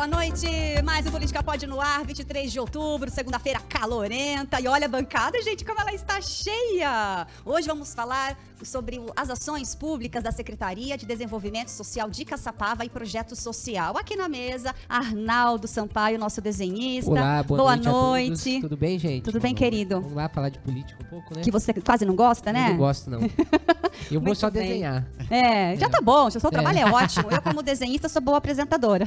Boa noite, mais um Política Pode no ar, 23 de outubro, segunda-feira calorenta. E olha a bancada, gente, como ela está cheia! Hoje vamos falar sobre as ações públicas da Secretaria de Desenvolvimento Social de Caçapava e Projeto Social. Aqui na mesa, Arnaldo Sampaio, nosso desenhista. Olá, boa, boa noite. noite. Tudo bem, gente? Tudo bem, querido? Vamos lá falar de política um pouco, né? Que você quase não gosta, né? Eu não gosto, não. Eu vou só bem. desenhar. É, já É. tá bom, o seu trabalho é. É. ótimo. Eu, como desenhista, sou boa apresentadora.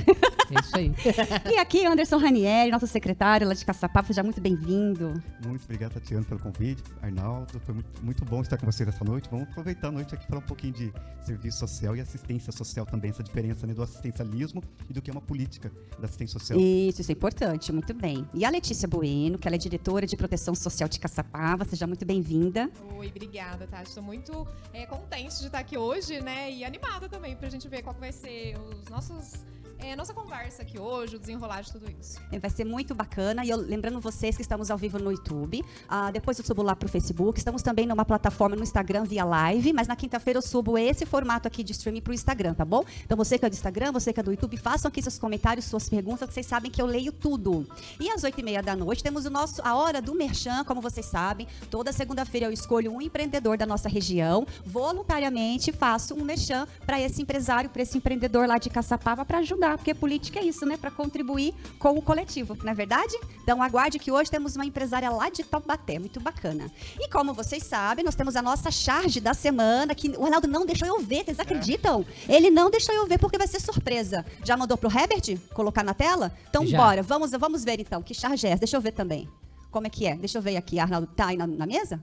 É isso aí. E aqui, Anderson Ranieri, nosso secretário lá de Caçapava, seja muito bem-vindo. Muito obrigado, Tatiana, pelo convite. Arnaldo, foi muito, muito bom estar com você nessa noite. Vamos aproveitar a noite aqui para falar um pouquinho de serviço social e assistência social também, essa diferença né, do assistencialismo e do que é uma política da assistência social. Isso, isso é importante, muito bem. E a Letícia Bueno, que ela é diretora de proteção social de Caçapava, seja muito bem-vinda. Oi, obrigada, Tati. Estou muito é, contente de estar aqui hoje, né? E animada também pra gente ver qual vai ser os nossos. É, nossa conversa aqui hoje, o desenrolar de tudo isso. É, Vai ser muito bacana. E eu, lembrando vocês que estamos ao vivo no YouTube. Ah, depois eu subo lá pro Facebook. Estamos também numa plataforma no Instagram via live. Mas na quinta-feira eu subo esse formato aqui de streaming pro Instagram, tá bom? Então você que é do Instagram, você que é do YouTube, façam aqui seus comentários, suas perguntas, que vocês sabem que eu leio tudo. E às oito e meia da noite temos o nosso, a hora do Merchan, como vocês sabem. Toda segunda-feira eu escolho um empreendedor da nossa região. Voluntariamente faço um Merchan para esse empresário, para esse empreendedor lá de Caçapava para ajudar. Porque política é isso, né? Para contribuir com o coletivo, não é verdade? Então aguarde que hoje temos uma empresária lá de Taubaté, muito bacana. E como vocês sabem, nós temos a nossa charge da semana, que o Arnaldo não deixou eu ver, vocês acreditam? Ele não deixou eu ver porque vai ser surpresa. Já mandou pro Herbert colocar na tela? Então Já. bora, vamos, vamos ver então, que charge é essa? Deixa eu ver também. Como é que é? Deixa eu ver aqui, Arnaldo, tá aí na, na mesa?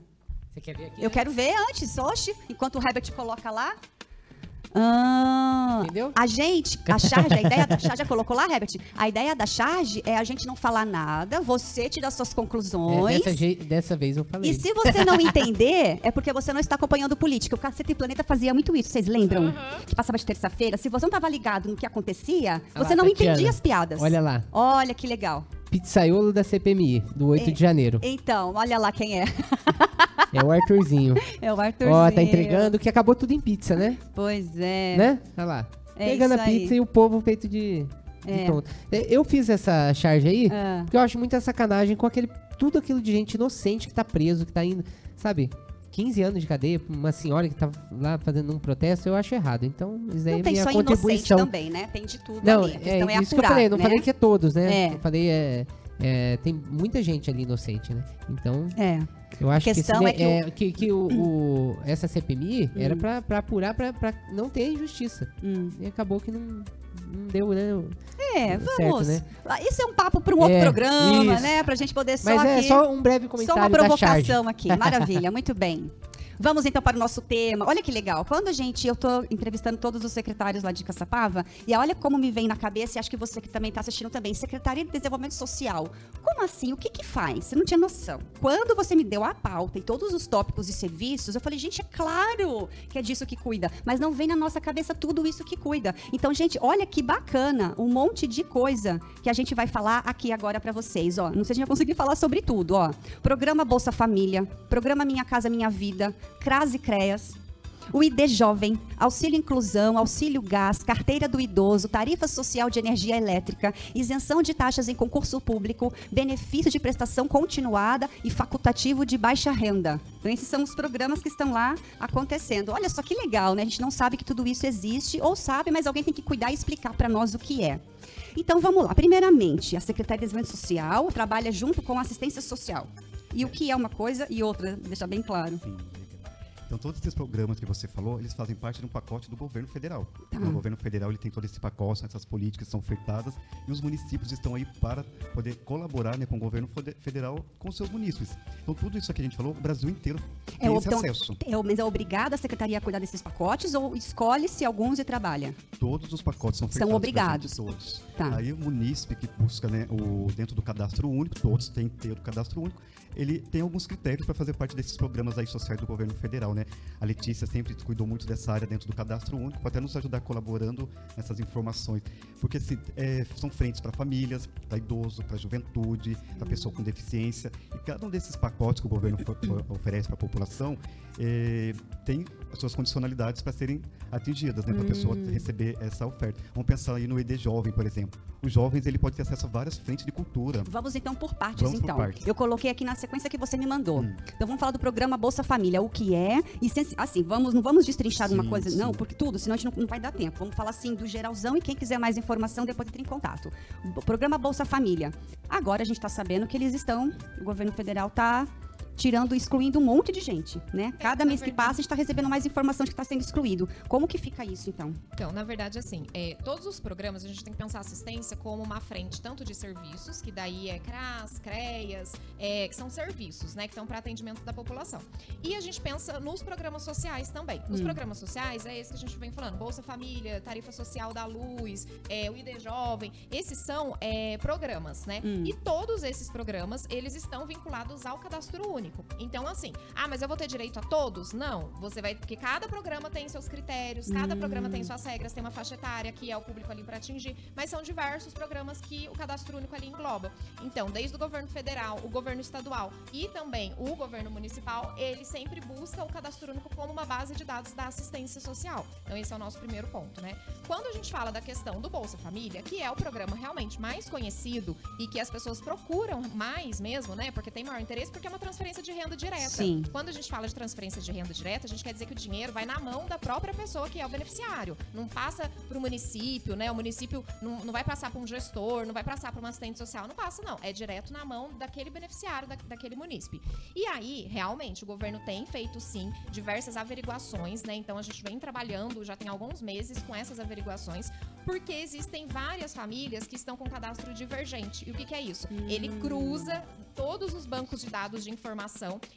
Você quer ver aqui? Eu né? quero ver antes, oxe, enquanto o Herbert coloca lá. Ah, Entendeu? A gente, a charge, a ideia da charge, já colocou lá, Herbert? A ideia da charge é a gente não falar nada, você tirar suas É, conclusões. dessa, je- dessa vez eu falei. E se você não entender, é porque você não está acompanhando política. O Cacete e Planeta fazia muito isso, vocês lembram? Que passava de terça-feira. Se você não estava ligado no que acontecia, Olha você lá, não Tatiana. entendia as piadas. Olha lá. Olha que legal. Pizzaiolo da CPMI, do 8 É. de janeiro. Então, olha lá quem é. É o Arthurzinho. É o Arthurzinho. Ó, tá entregando que acabou tudo em pizza, né? Pois é. Né? Olha lá. É Pegando a aí. pizza e o povo feito de, É. tonto. É, Eu fiz essa charge aí Ah. porque eu acho muita sacanagem com aquele tudo aquilo de gente inocente que tá preso, que tá indo, sabe? 15 anos de cadeia pra uma senhora que tá lá fazendo um protesto, eu acho errado. Então, isso aí Não é tem minha só inocente contribuição. também, né? Tem de tudo Não, ali. A é questão é, isso apurar, que eu falei, não né? falei que é todos, né? É. Eu falei, é, é, tem muita gente ali inocente, né? Então, É. eu acho que, esse é que o- é, que, que o, o- essa CPMI era Hum. pra, pra apurar, pra, pra não ter injustiça. Hum. E acabou que não, não deu, né? É, Certo, vamos. né? Ah, Isso é um papo para um outro É, programa, isso. né? Pra gente poder só Mas é aqui... só um breve Só comentário uma da charge. provocação aqui. Maravilha, muito bem. Vamos então para o nosso tema. Olha que legal. Quando a gente, eu estou entrevistando todos os secretários lá de Caçapava, e olha como me vem na cabeça, e acho que você que também está assistindo também, Secretaria de Desenvolvimento Social. Como assim? O que que faz? Você não tinha noção. Quando você me deu a pauta e todos os tópicos e serviços, eu falei, gente, é claro que é disso que cuida. Mas não vem na nossa cabeça tudo isso que cuida. Então, gente, olha que bacana, um monte de coisa que a gente vai falar aqui agora para vocês, ó. Não sei se a gente vai conseguir falar sobre tudo, ó. Programa Bolsa Família, Programa Minha Casa Minha Vida, CRAS e CREAS, o ID Jovem, Auxílio Inclusão, Auxílio Gás, Carteira do Idoso, Tarifa Social de Energia Elétrica, isenção de taxas em concurso público, benefício de prestação continuada e facultativo de baixa renda. Então, esses são os programas que estão lá acontecendo. Olha só que legal, né? A gente não sabe que tudo isso existe, ou sabe, mas alguém tem que cuidar e explicar para nós o que é. Então, vamos lá. Primeiramente, a Secretaria de Desenvolvimento Social trabalha junto com a assistência social. E o que é uma coisa e outra, deixar bem claro. Sim. Então, todos esses programas que você falou, eles fazem parte de um pacote do governo federal. Tá. O governo federal ele tem todo esse pacote, essas políticas são ofertadas e os municípios estão aí para poder colaborar né, com o governo federal com seus munícipes. Então, tudo isso que a gente falou, o Brasil inteiro tem É, esse então, acesso. é, mas é obrigada a secretaria a cuidar desses pacotes ou escolhe-se alguns e trabalha? Todos os pacotes são São ofertados pra obrigados. gente, todos. Tá. Aí o munícipe que busca né, o, dentro do cadastro único, todos têm que ter o cadastro único, ele tem alguns critérios para fazer parte desses programas aí sociais do governo federal, né? A Letícia sempre cuidou muito dessa área dentro do cadastro único, para até nos ajudar colaborando nessas informações. Porque se, é, são frentes para famílias, para idoso, para juventude, para pessoa com deficiência. E cada um desses pacotes que o governo oferece para a população é, tem as suas condicionalidades para serem atingidas, né? Para a pessoa receber essa oferta. Vamos pensar aí no ED Jovem, por exemplo. Os jovens ele pode ter acesso a várias frentes de cultura. Vamos então por partes, Vamos por então. partes. Eu coloquei aqui na sequência que você me mandou. Hum. Então vamos falar do programa Bolsa Família, o que é e sen- assim, vamos não vamos destrinchar de uma Sim, coisa, sim. não, porque tudo, senão a gente não, não vai dar tempo. Vamos falar assim do geralzão e quem quiser mais informação depois entra em contato. O programa Bolsa Família. Agora a gente está sabendo que eles estão, o governo federal está tirando, excluindo um monte de gente, né? Cada na mês que verdade. passa a gente está recebendo mais informação de que está sendo excluído. Como que fica isso então? Então, na verdade, assim, é, todos os programas a gente tem que pensar a assistência como uma frente tanto de serviços, que daí é CRAS, CREAS, é, que são serviços, né, que estão para atendimento da população. E a gente pensa nos programas sociais também. Os Hum. programas sociais é esse que a gente vem falando, Bolsa Família, Tarifa Social da Luz, é, o ID Jovem, esses são é, programas, né? Hum. E todos esses programas, eles estão vinculados ao cadastro único. Então, assim, ah, mas eu vou ter direito a todos? Não. Você vai. Porque cada programa tem seus critérios, cada Hum. programa tem suas regras, tem uma faixa etária que é o público ali para atingir, mas são diversos programas que o cadastro único ali engloba. Então, desde o governo federal, o governo estadual e também o governo municipal, ele sempre busca o cadastro único como uma base de dados da assistência social. Então, esse é o nosso primeiro ponto, né? Quando a gente fala da questão do Bolsa Família, que é o programa realmente mais conhecido e que as pessoas procuram mais mesmo, né? Porque tem maior interesse, porque é uma transferência de renda direta. Sim. Quando a gente fala de transferência de renda direta, a gente quer dizer que o dinheiro vai na mão da própria pessoa que é o beneficiário. Não passa para o município, né? O município não, não vai passar para um gestor, não vai passar para um assistente social, não passa, não. É direto na mão daquele beneficiário, da, daquele munícipe. E aí, realmente, o governo tem feito, sim, diversas averiguações, né? Então, a gente vem trabalhando já tem alguns meses com essas averiguações, porque existem várias famílias que estão com cadastro divergente. E o que, que é isso? Ele cruza todos os bancos de dados de informação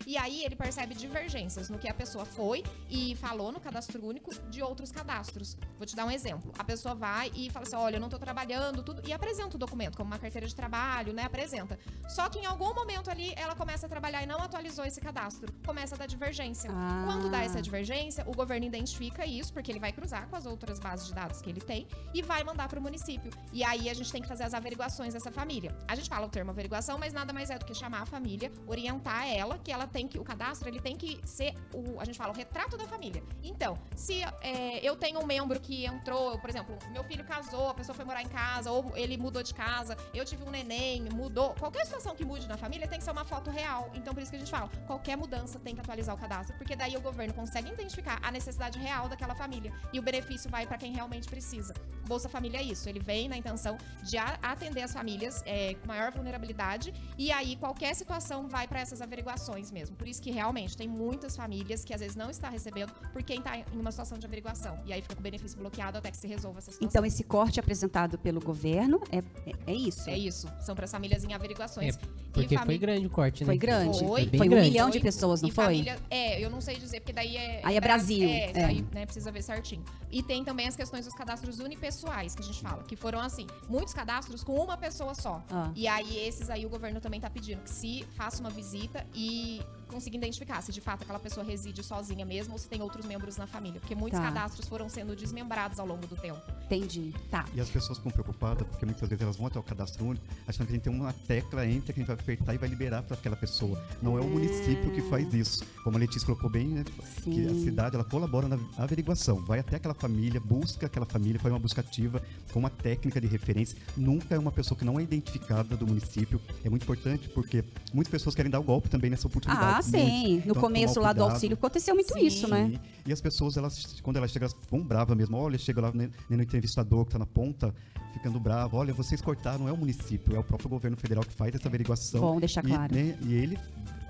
e aí ele percebe divergências no que a pessoa foi e falou no cadastro único de outros cadastros. Vou te dar um exemplo. A pessoa vai e fala assim: olha, eu não tô trabalhando, tudo, e apresenta o documento, como uma carteira de trabalho, né? Apresenta. Só que em algum momento ali ela começa a trabalhar e não atualizou esse cadastro. Começa a dar divergência. Ah. Quando dá essa divergência, o governo identifica isso, porque ele vai cruzar com as outras bases de dados que ele tem e vai mandar para o município. E aí a gente tem que fazer as averiguações dessa família. A gente fala o termo averiguação, mas nada mais é do que chamar a família, orientar ela, que ela tem que, o cadastro, ele tem que ser o, a gente fala, o retrato da família. Então, se é, eu tenho um membro que entrou, por exemplo, meu filho casou, a pessoa foi morar em casa, ou ele mudou de casa, eu tive um neném, mudou, qualquer situação que mude na família tem que ser uma foto real. Então, por isso que a gente fala, qualquer mudança tem que atualizar o cadastro, porque daí o governo consegue identificar a necessidade real daquela família e o benefício vai para quem realmente precisa. Bolsa Família é isso, ele vem na intenção de atender as famílias é, com maior vulnerabilidade e aí qualquer situação vai para essas averiguações mesmo. Por isso que realmente tem muitas famílias que às vezes não está recebendo por quem está em uma situação de averiguação e aí fica com o benefício bloqueado até que se resolva essa situação. Então esse corte apresentado pelo governo é, é, é isso. é isso, são para as famílias em averiguações. Porque e foi grande o corte, né? Foi grande? Foi, bem Foi um grande. milhão de pessoas, não foi? Família, é, eu não sei dizer, porque daí é. Aí é Brasil, É, é. aí né, precisa ver certinho. E tem também as questões dos cadastros unipessoais, que a gente fala, que foram assim, muitos cadastros com uma pessoa só. Ah. E aí, esses aí o governo também tá pedindo que se faça uma visita e consiga identificar se de fato aquela pessoa reside sozinha mesmo ou se tem outros membros na família. Porque muitos Tá. cadastros foram sendo desmembrados ao longo do tempo. Entendi. Tá. E as pessoas ficam preocupadas, porque muitas vezes elas vão até o cadastro único, achando que a gente tem uma tecla entre que a gente vai apertar e vai liberar para aquela pessoa. Não é o município que faz isso. Como a Letícia colocou bem, né, que a Sim. cidade ela colabora na averiguação. Vai até aquela família, busca aquela família, faz uma busca ativa com uma técnica de referência. Nunca é uma pessoa que não é identificada do município. É muito importante, porque muitas pessoas querem dar o golpe também nessa oportunidade. Ah, sim. Muitos. No Então, começo lá do auxílio aconteceu muito Sim. isso, né? Sim. E as pessoas, elas, quando elas chegam, elas bravas mesmo. Olha, chega lá né, no entrevistador que está na ponta, ficando bravo. Olha, vocês cortaram, não é o município, é o próprio governo federal que faz essa averiguação. Bom deixar E, claro. né, e ele,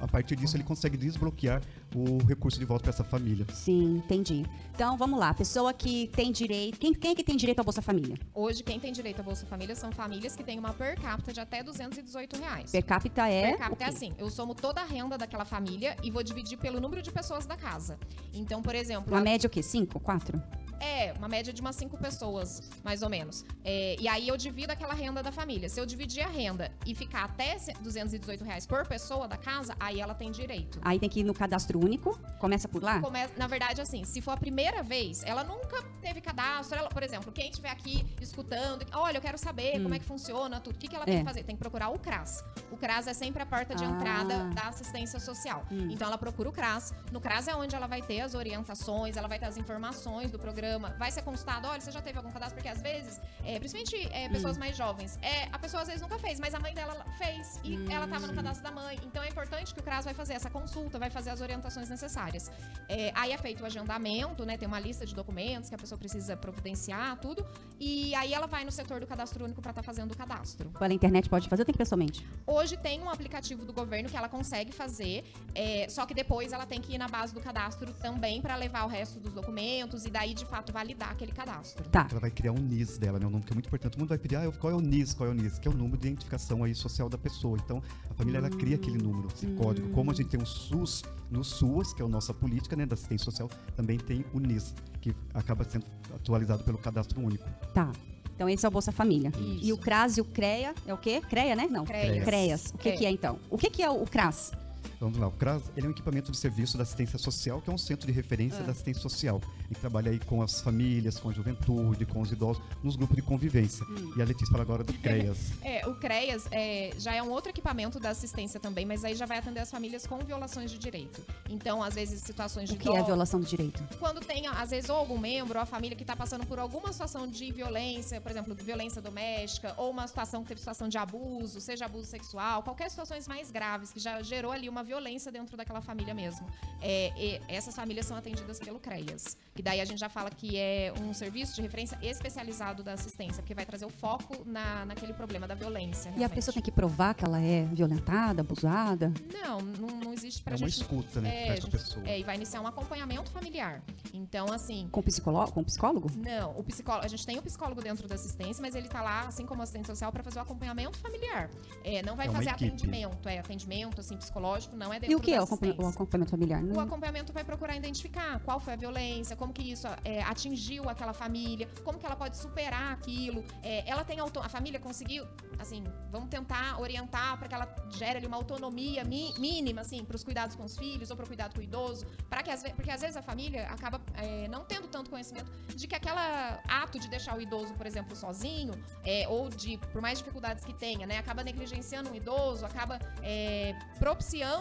a partir disso, ele consegue desbloquear o recurso de volta para essa família. Sim, entendi. Então, vamos lá. Pessoa que tem direito... Quem, quem é que tem direito à Bolsa Família? Hoje, quem tem direito à Bolsa Família são famílias que têm uma per capita de até 218 reais. Per capita é... Per capita é assim, eu somo toda a renda daquela família e vou dividir pelo número de pessoas da casa. Então, por exemplo, Uma a- média o quê? Cinco? Quatro? É, uma média de umas cinco pessoas, mais ou menos. É, e aí eu divido aquela renda da família. Se eu dividir a renda e ficar até 218 reais por pessoa da casa, aí ela tem direito. Aí tem que ir no cadastro único, começa por lá? Na verdade, assim, se for a primeira vez, ela nunca teve cadastro. Ela, por exemplo, quem estiver aqui escutando, olha, eu quero saber como é que funciona tudo. O que, que ela tem É. que fazer? Tem que procurar o CRAS. O CRAS é sempre a porta de Ah. entrada da assistência social. Então ela procura o CRAS. No CRAS é onde ela vai ter as orientações, ela vai ter as informações do programa. Vai ser consultado, olha, você já teve algum cadastro? Porque às vezes, é, principalmente é, pessoas mais jovens, é, a pessoa às vezes nunca fez, mas a mãe dela fez e ela estava no cadastro da mãe. Então é importante que o CRAS vai fazer essa consulta, vai fazer as orientações necessárias. É, aí é feito o agendamento, né? Tem uma lista de documentos que a pessoa precisa providenciar, tudo. E aí ela vai no setor do cadastro único para estar fazendo o cadastro. Pela internet pode fazer ou tem que ir pessoalmente? Hoje tem um aplicativo do governo que ela consegue fazer, é, só que depois ela tem que ir na base do cadastro também para levar o resto dos documentos e daí de fato validar aquele cadastro. Tá. Ela vai criar um NIS dela, né? Um nome que é muito importante. Todo mundo vai pedir, ah, qual é o NIS, qual é o NIS? Que é o número de identificação aí social da pessoa. Então, a família, ela cria aquele número, esse código. Como a gente tem o SUS no SUAS, que é a nossa política, né, da assistência social, também tem o NIS, que acaba sendo atualizado pelo cadastro único. Tá. Então esse é o Bolsa Família. Isso. E o CRAS e o CREA é o quê? CREA, né? Não. CREAS. CREAS. O que, É. que é então? O que, que é o CRAS? Vamos lá, o CRAS ele é um equipamento de serviço da assistência social, que é um centro de referência da assistência social. Ele trabalha aí com as famílias, com a juventude, com os idosos, nos grupos de convivência. E a Letícia fala agora do CREAS. É, o CREAS é, já é um outro equipamento da assistência também, mas aí já vai atender as famílias com violações de direito. Então, às vezes, situações de O que é violação do direito? quando tem, às vezes, ou algum membro ou a família que está passando por alguma situação de violência, por exemplo, violência doméstica, ou uma situação que teve situação de abuso, seja abuso sexual, qualquer situações mais graves que já gerou ali uma violência dentro daquela família mesmo. É, e essas famílias são atendidas pelo CREAS. Que daí a gente já fala que é um serviço de referência especializado da assistência, porque vai trazer o foco na, naquele problema da violência. E a realmente. pessoa tem que provar que ela é violentada, abusada? Não, não, não existe pra É uma gente. escuta, né, É, faz com a gente- pessoa. é, e vai iniciar um acompanhamento familiar. Então, assim, Com psicólogo? Com psicólogo? não, o psicólogo, a gente tem o psicólogo dentro da assistência, mas ele tá lá, assim como o assistente social, para fazer o acompanhamento familiar. É, não vai É uma fazer equipe. atendimento, é atendimento assim psicológico, não é dentro E o que é o o acompanhamento familiar? O Não- acompanhamento vai procurar identificar qual foi a violência, como que isso é, atingiu aquela família, como que ela pode superar aquilo. É, ela tem auto a família conseguiu, assim, vamos tentar orientar para que ela gere ali uma autonomia mi- mínima, assim, para os cuidados com os filhos ou para o cuidado com o idoso, para que às porque às vezes a família acaba é, não tendo tanto conhecimento de que aquela ato de deixar o idoso, por exemplo, sozinho, é, ou de por mais dificuldades que tenha, né, acaba negligenciando um idoso, acaba é,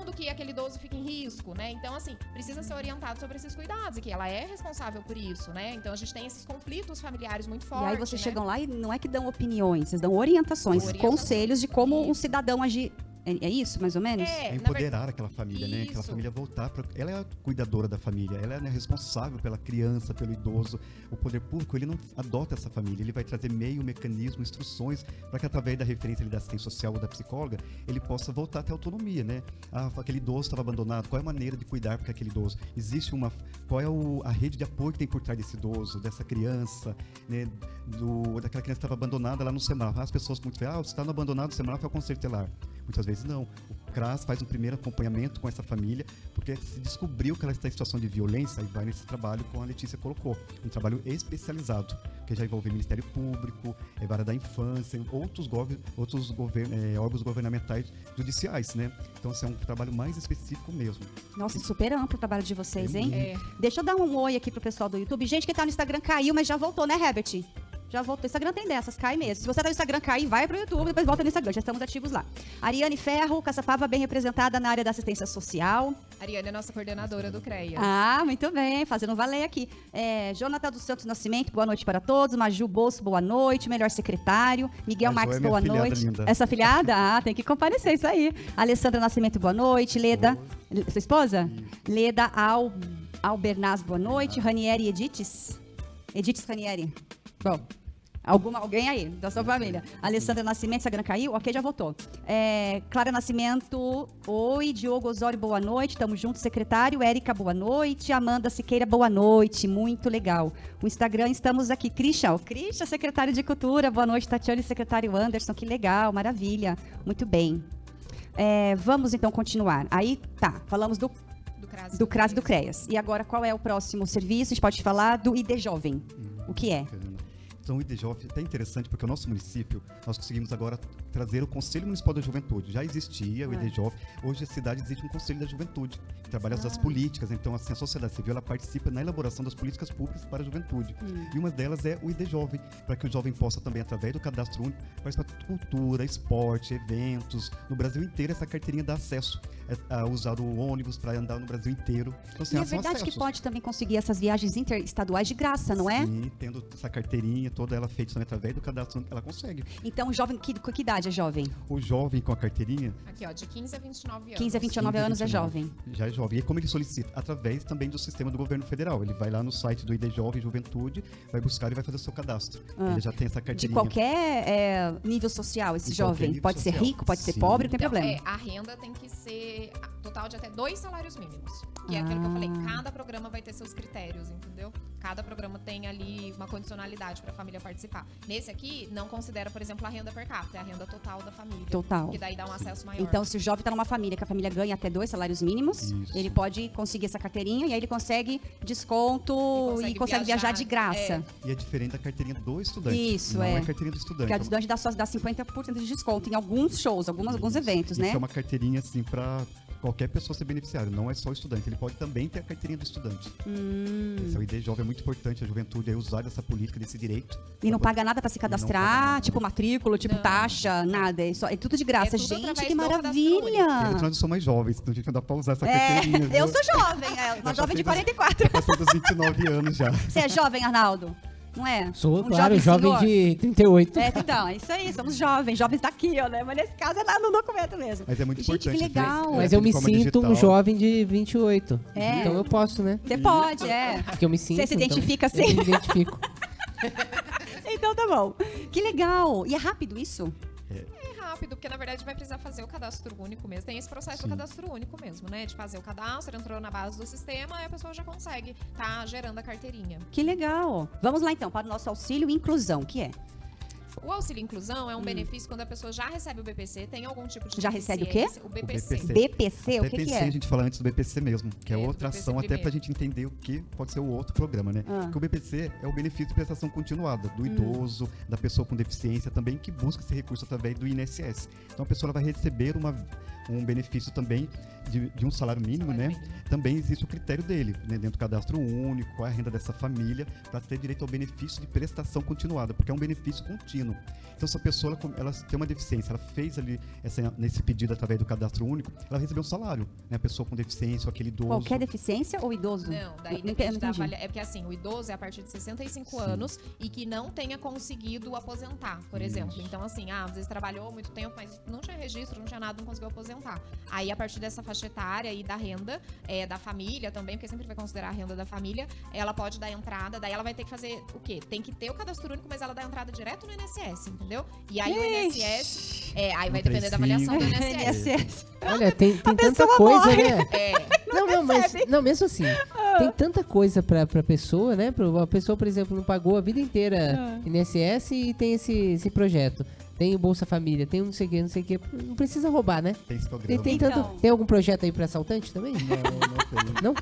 propiciando que aquele idoso fique em risco, né? Então, assim, precisa ser orientado sobre esses cuidados e que ela é responsável por isso, né? Então, a gente tem esses conflitos familiares muito E fortes. aí vocês né? chegam lá e não é que dão opiniões, vocês dão orientações, Orientações. conselhos de como um Isso. cidadão agir. É, é isso, mais ou menos? É, É na verdade, empoderar aquela família, né? Aquela Isso. família voltar. Pra... Ela é a cuidadora da família, ela é né, responsável pela criança, pelo idoso. O poder público, ele não adota essa família, ele vai trazer meio, mecanismo, instruções para que através da referência ali, da assistência social ou da psicóloga, ele possa voltar a ter autonomia, né? Ah, aquele idoso estava abandonado, qual é a maneira de cuidar para aquele idoso? Existe uma... Qual é o- a rede de apoio que tem por trás desse idoso, dessa criança, né? Do, daquela criança que estava abandonada lá no semáforo. As pessoas muito veem, ah, você está no abandonado do semáforo, é o conselho telar. Muitas vezes não. O CRAS faz um primeiro acompanhamento com essa família, porque se descobriu que ela está em situação de violência, aí vai nesse trabalho como a Letícia colocou, um trabalho especializado, que já envolve Ministério Público, é, Vara da Infância, outros, gover- outros gover- é, órgãos governamentais judiciais, né? Então, assim, é um trabalho mais específico mesmo. Nossa, super amplo o trabalho de vocês, É hein? É. Deixa eu dar um oi aqui pro pessoal do YouTube. Gente que tá no Instagram caiu, mas já voltou, né, Herbert? Já voltou. O Instagram tem dessas, cai mesmo. Se você tá no Instagram, cai, vai pro YouTube, depois volta no Instagram. Já estamos ativos lá. Ariane Ferro, Caçapava, bem representada na área da assistência social. Ariane é nossa coordenadora do CREAS. Ah, muito bem, fazendo valer aqui. É, Jonathan dos Santos Nascimento, boa noite para todos. Maju Bolso, boa noite. Melhor secretário. Miguel Marques, é minha boa noite. linda. Essa afilhada? Ah, tem que comparecer, isso aí. Alessandra Nascimento, boa noite. Leda, sua esposa? Leda Al, Albernaz, boa noite. Ranieri Edites? Edites Ranieri. Bom. Alguma, alguém aí, da sua família. Alessandra Nascimento, Instagram caiu? Ok, já voltou. É, Clara Nascimento, oi. Diogo Osório, boa noite. Tamo junto, secretário. Érica, boa noite. Amanda Siqueira, boa noite. Muito legal. O Instagram, estamos aqui. Christian, o Christian, secretário de Cultura. Boa noite, Tatiana e secretário Anderson. Que legal, maravilha. Muito bem. É, vamos então continuar. Aí, tá, falamos do, Do CRAS. e Do CRAS e do CREAS. E agora, qual é o próximo serviço? A gente pode falar do ID Jovem. O que é? Então, o IDJOV é até interessante porque o nosso município, nós conseguimos agora trazer o Conselho Municipal da Juventude. Já existia o Ah. IDJOV, hoje a cidade existe um Conselho da Juventude, trabalha Ah. as políticas. Então, assim, a sociedade civil ela participa na elaboração das políticas públicas para a juventude. Hum. E uma delas é o ID Jovem, para que o jovem possa também, através do cadastro único, participar de cultura, esporte, eventos. No Brasil inteiro, essa carteirinha dá acesso a, a usar o ônibus para andar no Brasil inteiro. Então, assim, E é verdade que acessos. pode também conseguir essas viagens interestaduais de graça, não é? Sim, tendo essa carteirinha toda ela feita também através do cadastro, único, ela consegue. Então, o jovem, que, que idade é jovem? O jovem com a carteirinha, Aqui, ó, de 15 a 29 anos. 15 a 29 anos é 29. jovem. já é jovem. E como ele solicita? Através também do sistema do governo federal. Ele vai lá no site do ID Jovem Juventude, vai buscar e vai fazer o seu cadastro. Ah. Ele já tem essa De carteirinha. qualquer é, nível social, esse De jovem. Pode ser social. rico, pode ser Sim. pobre, não tem Então, problema. é, a renda tem que ser total de até dois salários mínimos. Que é aquilo que eu falei, Ah. cada programa vai ter seus critérios, entendeu? Cada programa tem ali uma condicionalidade para a família participar. Nesse aqui, não considera, por exemplo, a renda per capita, é a renda total da família. Total. Que daí dá um acesso maior. Então, se o jovem está numa família que a família ganha até dois salários mínimos, Isso. ele pode conseguir essa carteirinha e aí ele consegue desconto e consegue, consegue viajar, viajar, de graça. é. E é diferente da carteirinha do estudante. Isso, não é. é. a carteirinha do estudante. Porque a estudante dá, só, dá 50% de desconto em alguns shows, algumas, alguns eventos, Isso né? é uma carteirinha, assim, para qualquer pessoa ser beneficiária. Não é só o estudante. Ele pode também ter a carteirinha do estudante. Hum. Esse é o ID Jovem, é muito importante a juventude é usar essa política, desse direito. E não paga nada para se cadastrar, nada. tipo matrícula, tipo Não. taxa, nada. É, só, é tudo de graça. É tudo Gente, que maravilha! Porque nós somos mais jovens, então a gente não dá pra usar essa É, carteirinha. eu sou jovem, é, uma jovem de passei dos- 44. Passei dos 29 anos já. Você é jovem, Arnaldo? Não é? Sou, Um claro, jovem, senhor? de 38. É, então, é isso aí, somos jovens, jovens daqui, ó, né? Mas nesse caso é lá no documento mesmo. Mas é muito Gente, que importante. ver legal. essa Mas eu me forma sinto um digital. jovem de 28. É. Então eu posso, né? Você pode, é. Porque eu me sinto. Você se então identifica Eu assim? me identifico. Então tá bom. Que legal. E é rápido isso? Rápido, porque na verdade vai precisar fazer o cadastro único mesmo. Tem esse processo Sim. do cadastro único mesmo, né? De fazer o cadastro, entrou na base do sistema, aí a pessoa já consegue tá gerando a carteirinha. Que legal. Vamos lá então para o nosso auxílio e inclusão, que é? O auxílio inclusão é um benefício quando a pessoa já recebe o BPC, tem algum tipo de Hum. Já recebe o quê? O BPC. BPC. BPC, o que, BPC, que a é? gente fala antes do BPC mesmo, que é, É, outra ação até primeiro. pra gente entender o que pode ser o outro programa, né? Ah. Porque o BPC é o benefício de prestação continuada Hum. do idoso, da pessoa com deficiência também, que busca esse recurso através do INSS. Então a pessoa ela vai receber uma, um benefício também de, de um salário mínimo, Salário né? mínimo. Também existe o critério dele, né? dentro do cadastro único, qual é a renda dessa família, para ter direito ao benefício de prestação continuada, porque é um benefício contínuo. Então, se a pessoa ela, ela tem uma deficiência, ela fez ali essa, nesse pedido através do cadastro único, ela recebeu um salário, né? A pessoa com deficiência, ou aquele idoso. Qualquer deficiência ou idoso? Não, daí Não depende da avalia... É porque assim, o idoso é a partir de 65 Sim. anos e que não tenha conseguido aposentar, por Isso. exemplo. Então, assim, ah, às vezes trabalhou muito tempo, mas não tinha registro, não tinha nada, não conseguiu aposentar. Aí, a partir dessa faixa etária e da renda é, da família também, porque sempre vai considerar a renda da família, ela pode dar entrada, daí ela vai ter que fazer o quê? Tem que ter o cadastro único, mas ela dá entrada direto no INSS, entendeu? E aí o INSS. É, aí vai depender da avaliação do. INSS. INSS. Olha, tem, tem tanta coisa, morre. né? É, Não, não, mas não, mesmo assim, tem tanta coisa pra, pra pessoa, né? A pessoa, por exemplo, não pagou a vida inteira INSS e tem esse, esse projeto. Tem o Bolsa Família, tem um não sei o que, não sei o que. Não precisa roubar, né? Tem esse Tem, programa. tem, Então. tanto, tem algum projeto aí pra assaltante também? Não, não tem. Não?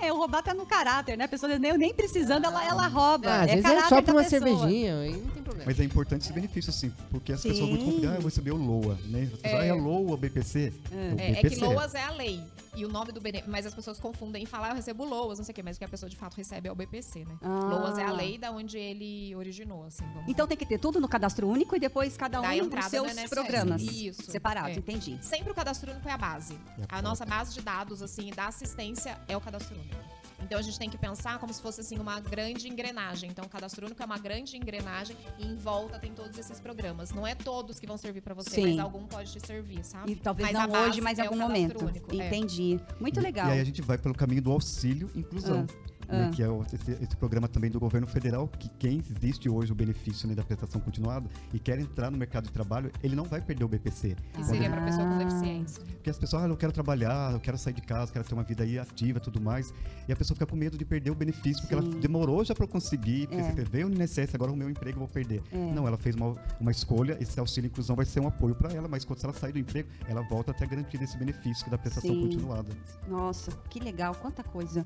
É, o roubar tá no caráter, né? A pessoa nem, nem precisando, ela, ela rouba. Ah, às é vezes é só pra uma pessoa. cervejinha, aí não tem problema. Mas é importante esse benefício, sim, porque as pessoas muito Sim. confiam, ah, eu vou receber o LOA, né? As pessoas, É. ah, é LOA, BPC? É, o É, é BPC. que LOAS é a lei. E o nome do benefício. Mas as pessoas confundem em falar, "Ah, eu recebo LOAS, não sei o quê. Mas o que a pessoa de fato recebe é o BPC, né? Ah. LOAS é a lei da onde ele originou, assim. vamos Então tem que ter tudo no cadastro único e depois cada um dos entrada seus programas Isso. separados, É. entendi. Sempre o cadastro único é a base. É a A nossa base de dados, assim, da assistência é o cadastro único. Então a gente tem que pensar como se fosse assim uma grande engrenagem. Então o cadastro único é uma grande engrenagem e em volta tem todos esses programas. Não é todos que vão servir pra você, Sim. mas algum pode te servir, sabe? E talvez Mas não hoje, mas em é algum cadastro momento. único, é. Entendi. Muito E- legal. E aí a gente vai pelo caminho do auxílio e inclusão. Né, Ah. que é esse, esse programa também do governo federal, que quem existe hoje o benefício né, da prestação continuada e quer entrar no mercado de trabalho, ele não vai perder o BPC. Que seria para pessoa com Ah. deficiência. Porque as pessoas, ah, eu quero trabalhar, eu quero sair de casa, quero ter uma vida aí ativa e tudo mais. E a pessoa fica com medo de perder o benefício, porque Sim. ela demorou já para conseguir, porque É. se inscreveu no INSS, agora o meu emprego eu vou perder. É. Não, ela fez uma, uma escolha, esse auxílio inclusão vai ser um apoio para ela, mas quando ela sair do emprego, ela volta a ter garantido esse benefício é da prestação Sim. continuada. Nossa, que legal, quanta coisa.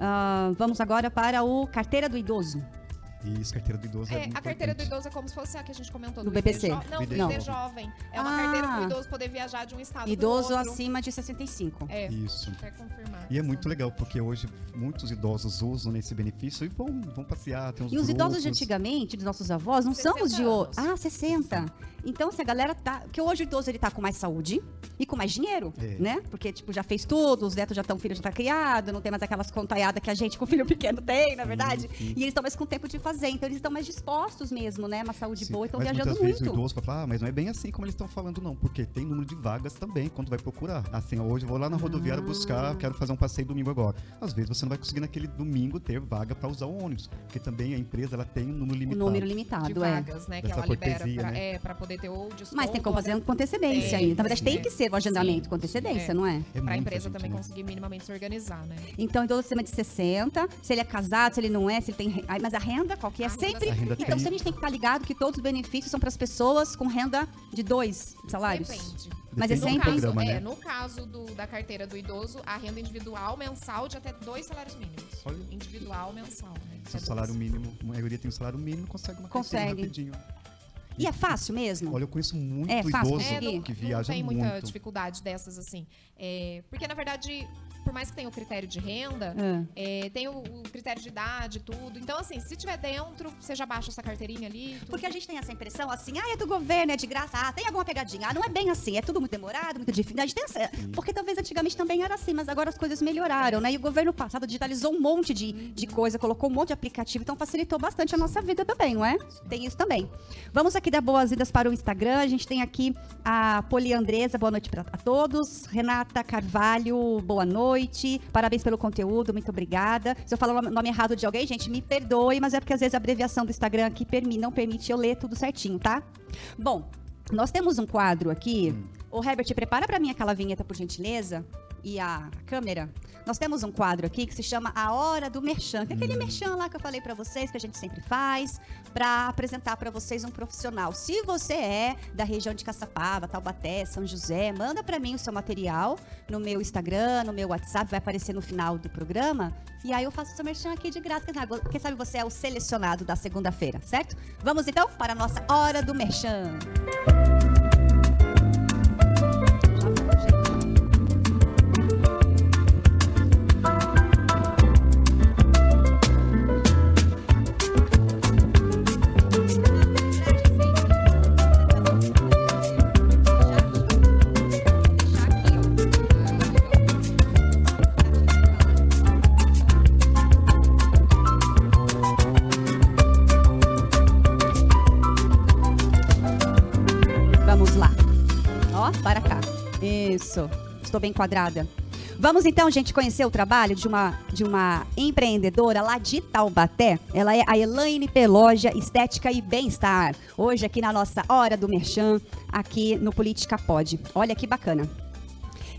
Ah, vamos agora para o carteira do idoso. E isso, carteira do idoso é, É, muito a carteira do importante. idoso é como se fosse a que a gente comentou Do do, BPC. Não, do Não. ID Jovem. É uma Ah. carteira para o idoso poder viajar de um estado Idoso acima de 65. É, Isso. quer confirmar. E é muito legal, porque hoje muitos idosos usam nesse benefício e vão, vão passear, tem uns E os idosos de grupos. antigamente, dos nossos avós, não são os de 60 hoje. Ah, 60. Então, se a galera tá. Porque hoje o idoso ele tá com mais saúde e com mais dinheiro, É. né? Porque, tipo, já fez tudo, os netos já estão, o filho já tá criado, não tem mais aquelas contaiadas que a gente com filho pequeno tem, na é verdade. sim. E eles estão mais com tempo de fazer. Então, eles estão mais dispostos mesmo, né? Uma saúde Sim, boa e estão mas viajando muitas vezes muito. o idoso fala, ah, mas não é bem assim como eles estão falando, não, porque tem número de vagas também quando vai procurar. Assim, hoje eu vou lá na rodoviária Ah. buscar, quero fazer um passeio domingo agora. Às vezes você não vai conseguir naquele domingo ter vaga para usar o ônibus, porque também a empresa ela tem um número limitado. número de limitado, é. vagas, né? Que Dessa ela libera pra, né? é, poder ter ou desconto. Mas tem como fazer com antecedência Tem, aí. Na verdade, tem que ser o agendamento Sim. com antecedência, É. não é? É Pra muita empresa gente, também né? conseguir minimamente se organizar, né? Então, idoso acima de 60, se ele é casado, se ele não é, se ele tem. Mas a renda, qual que é? A renda Sempre. Então, tem- se a gente tem que estar ligado que todos os benefícios são para as pessoas com renda de dois salários. Depende. Mas é do sempre- No caso, programa, é, né? no caso do- da carteira do idoso, a renda individual mensal de até dois salários mínimos. Olha. Individual mensal, né? Se É o salário dois. mínimo, a maioria tem um salário mínimo, consegue uma carteira Consegue. rapidinho. E é fácil mesmo? Olha, eu conheço muito É fácil idoso É, não, que não viaja tem muito. muita dificuldade dessas, assim. É, porque, na verdade, por mais que tenha o critério de renda, Ah. é, tem o, o critério de idade, tudo. Então, assim, se tiver dentro, você já baixa essa carteirinha ali. tudo. Porque a gente tem essa impressão assim, ah, é do governo, é de graça, ah, tem alguma pegadinha. Ah, não é bem assim, é tudo muito demorado, muito difícil. A gente tem essa- porque talvez antigamente também era assim, mas agora as coisas melhoraram, né? E o governo passado digitalizou um monte de, de coisa, colocou um monte de aplicativo, então facilitou bastante a nossa vida também, não é? Tem isso também. Vamos aqui dar boas-vindas para o Instagram. A gente tem aqui a Poliandresa, boa noite para todos. Renata Carvalho, boa noite. Parabéns pelo conteúdo, muito obrigada. Se eu falar o nome errado de alguém, gente, me perdoe, mas é porque às vezes a abreviação do Instagram aqui permi- não permite eu ler tudo certinho, tá? Bom, nós temos um quadro aqui. Ô, Herbert, prepara para mim aquela vinheta, por gentileza. E a câmera. Nós temos um quadro aqui que se chama A Hora do Merchan, que é aquele merchan lá que eu falei para vocês, que a gente sempre faz, para apresentar para vocês um profissional. Se você é da região de Caçapava, Taubaté, São José, manda para mim o seu material no meu Instagram, no meu WhatsApp, vai aparecer no final do programa. E aí eu faço o seu merchan aqui de graça. Quem sabe, você é o selecionado da segunda-feira, certo? Vamos então para a nossa Hora do Merchan. Já Isso. Estou bem quadrada. Vamos então, gente, conhecer o trabalho de uma, de uma empreendedora lá de Taubaté. Ela é a Elaine Peloja, Estética e Bem-Estar. Hoje aqui na nossa Hora do Merchan, aqui no Política Pode. Olha que bacana.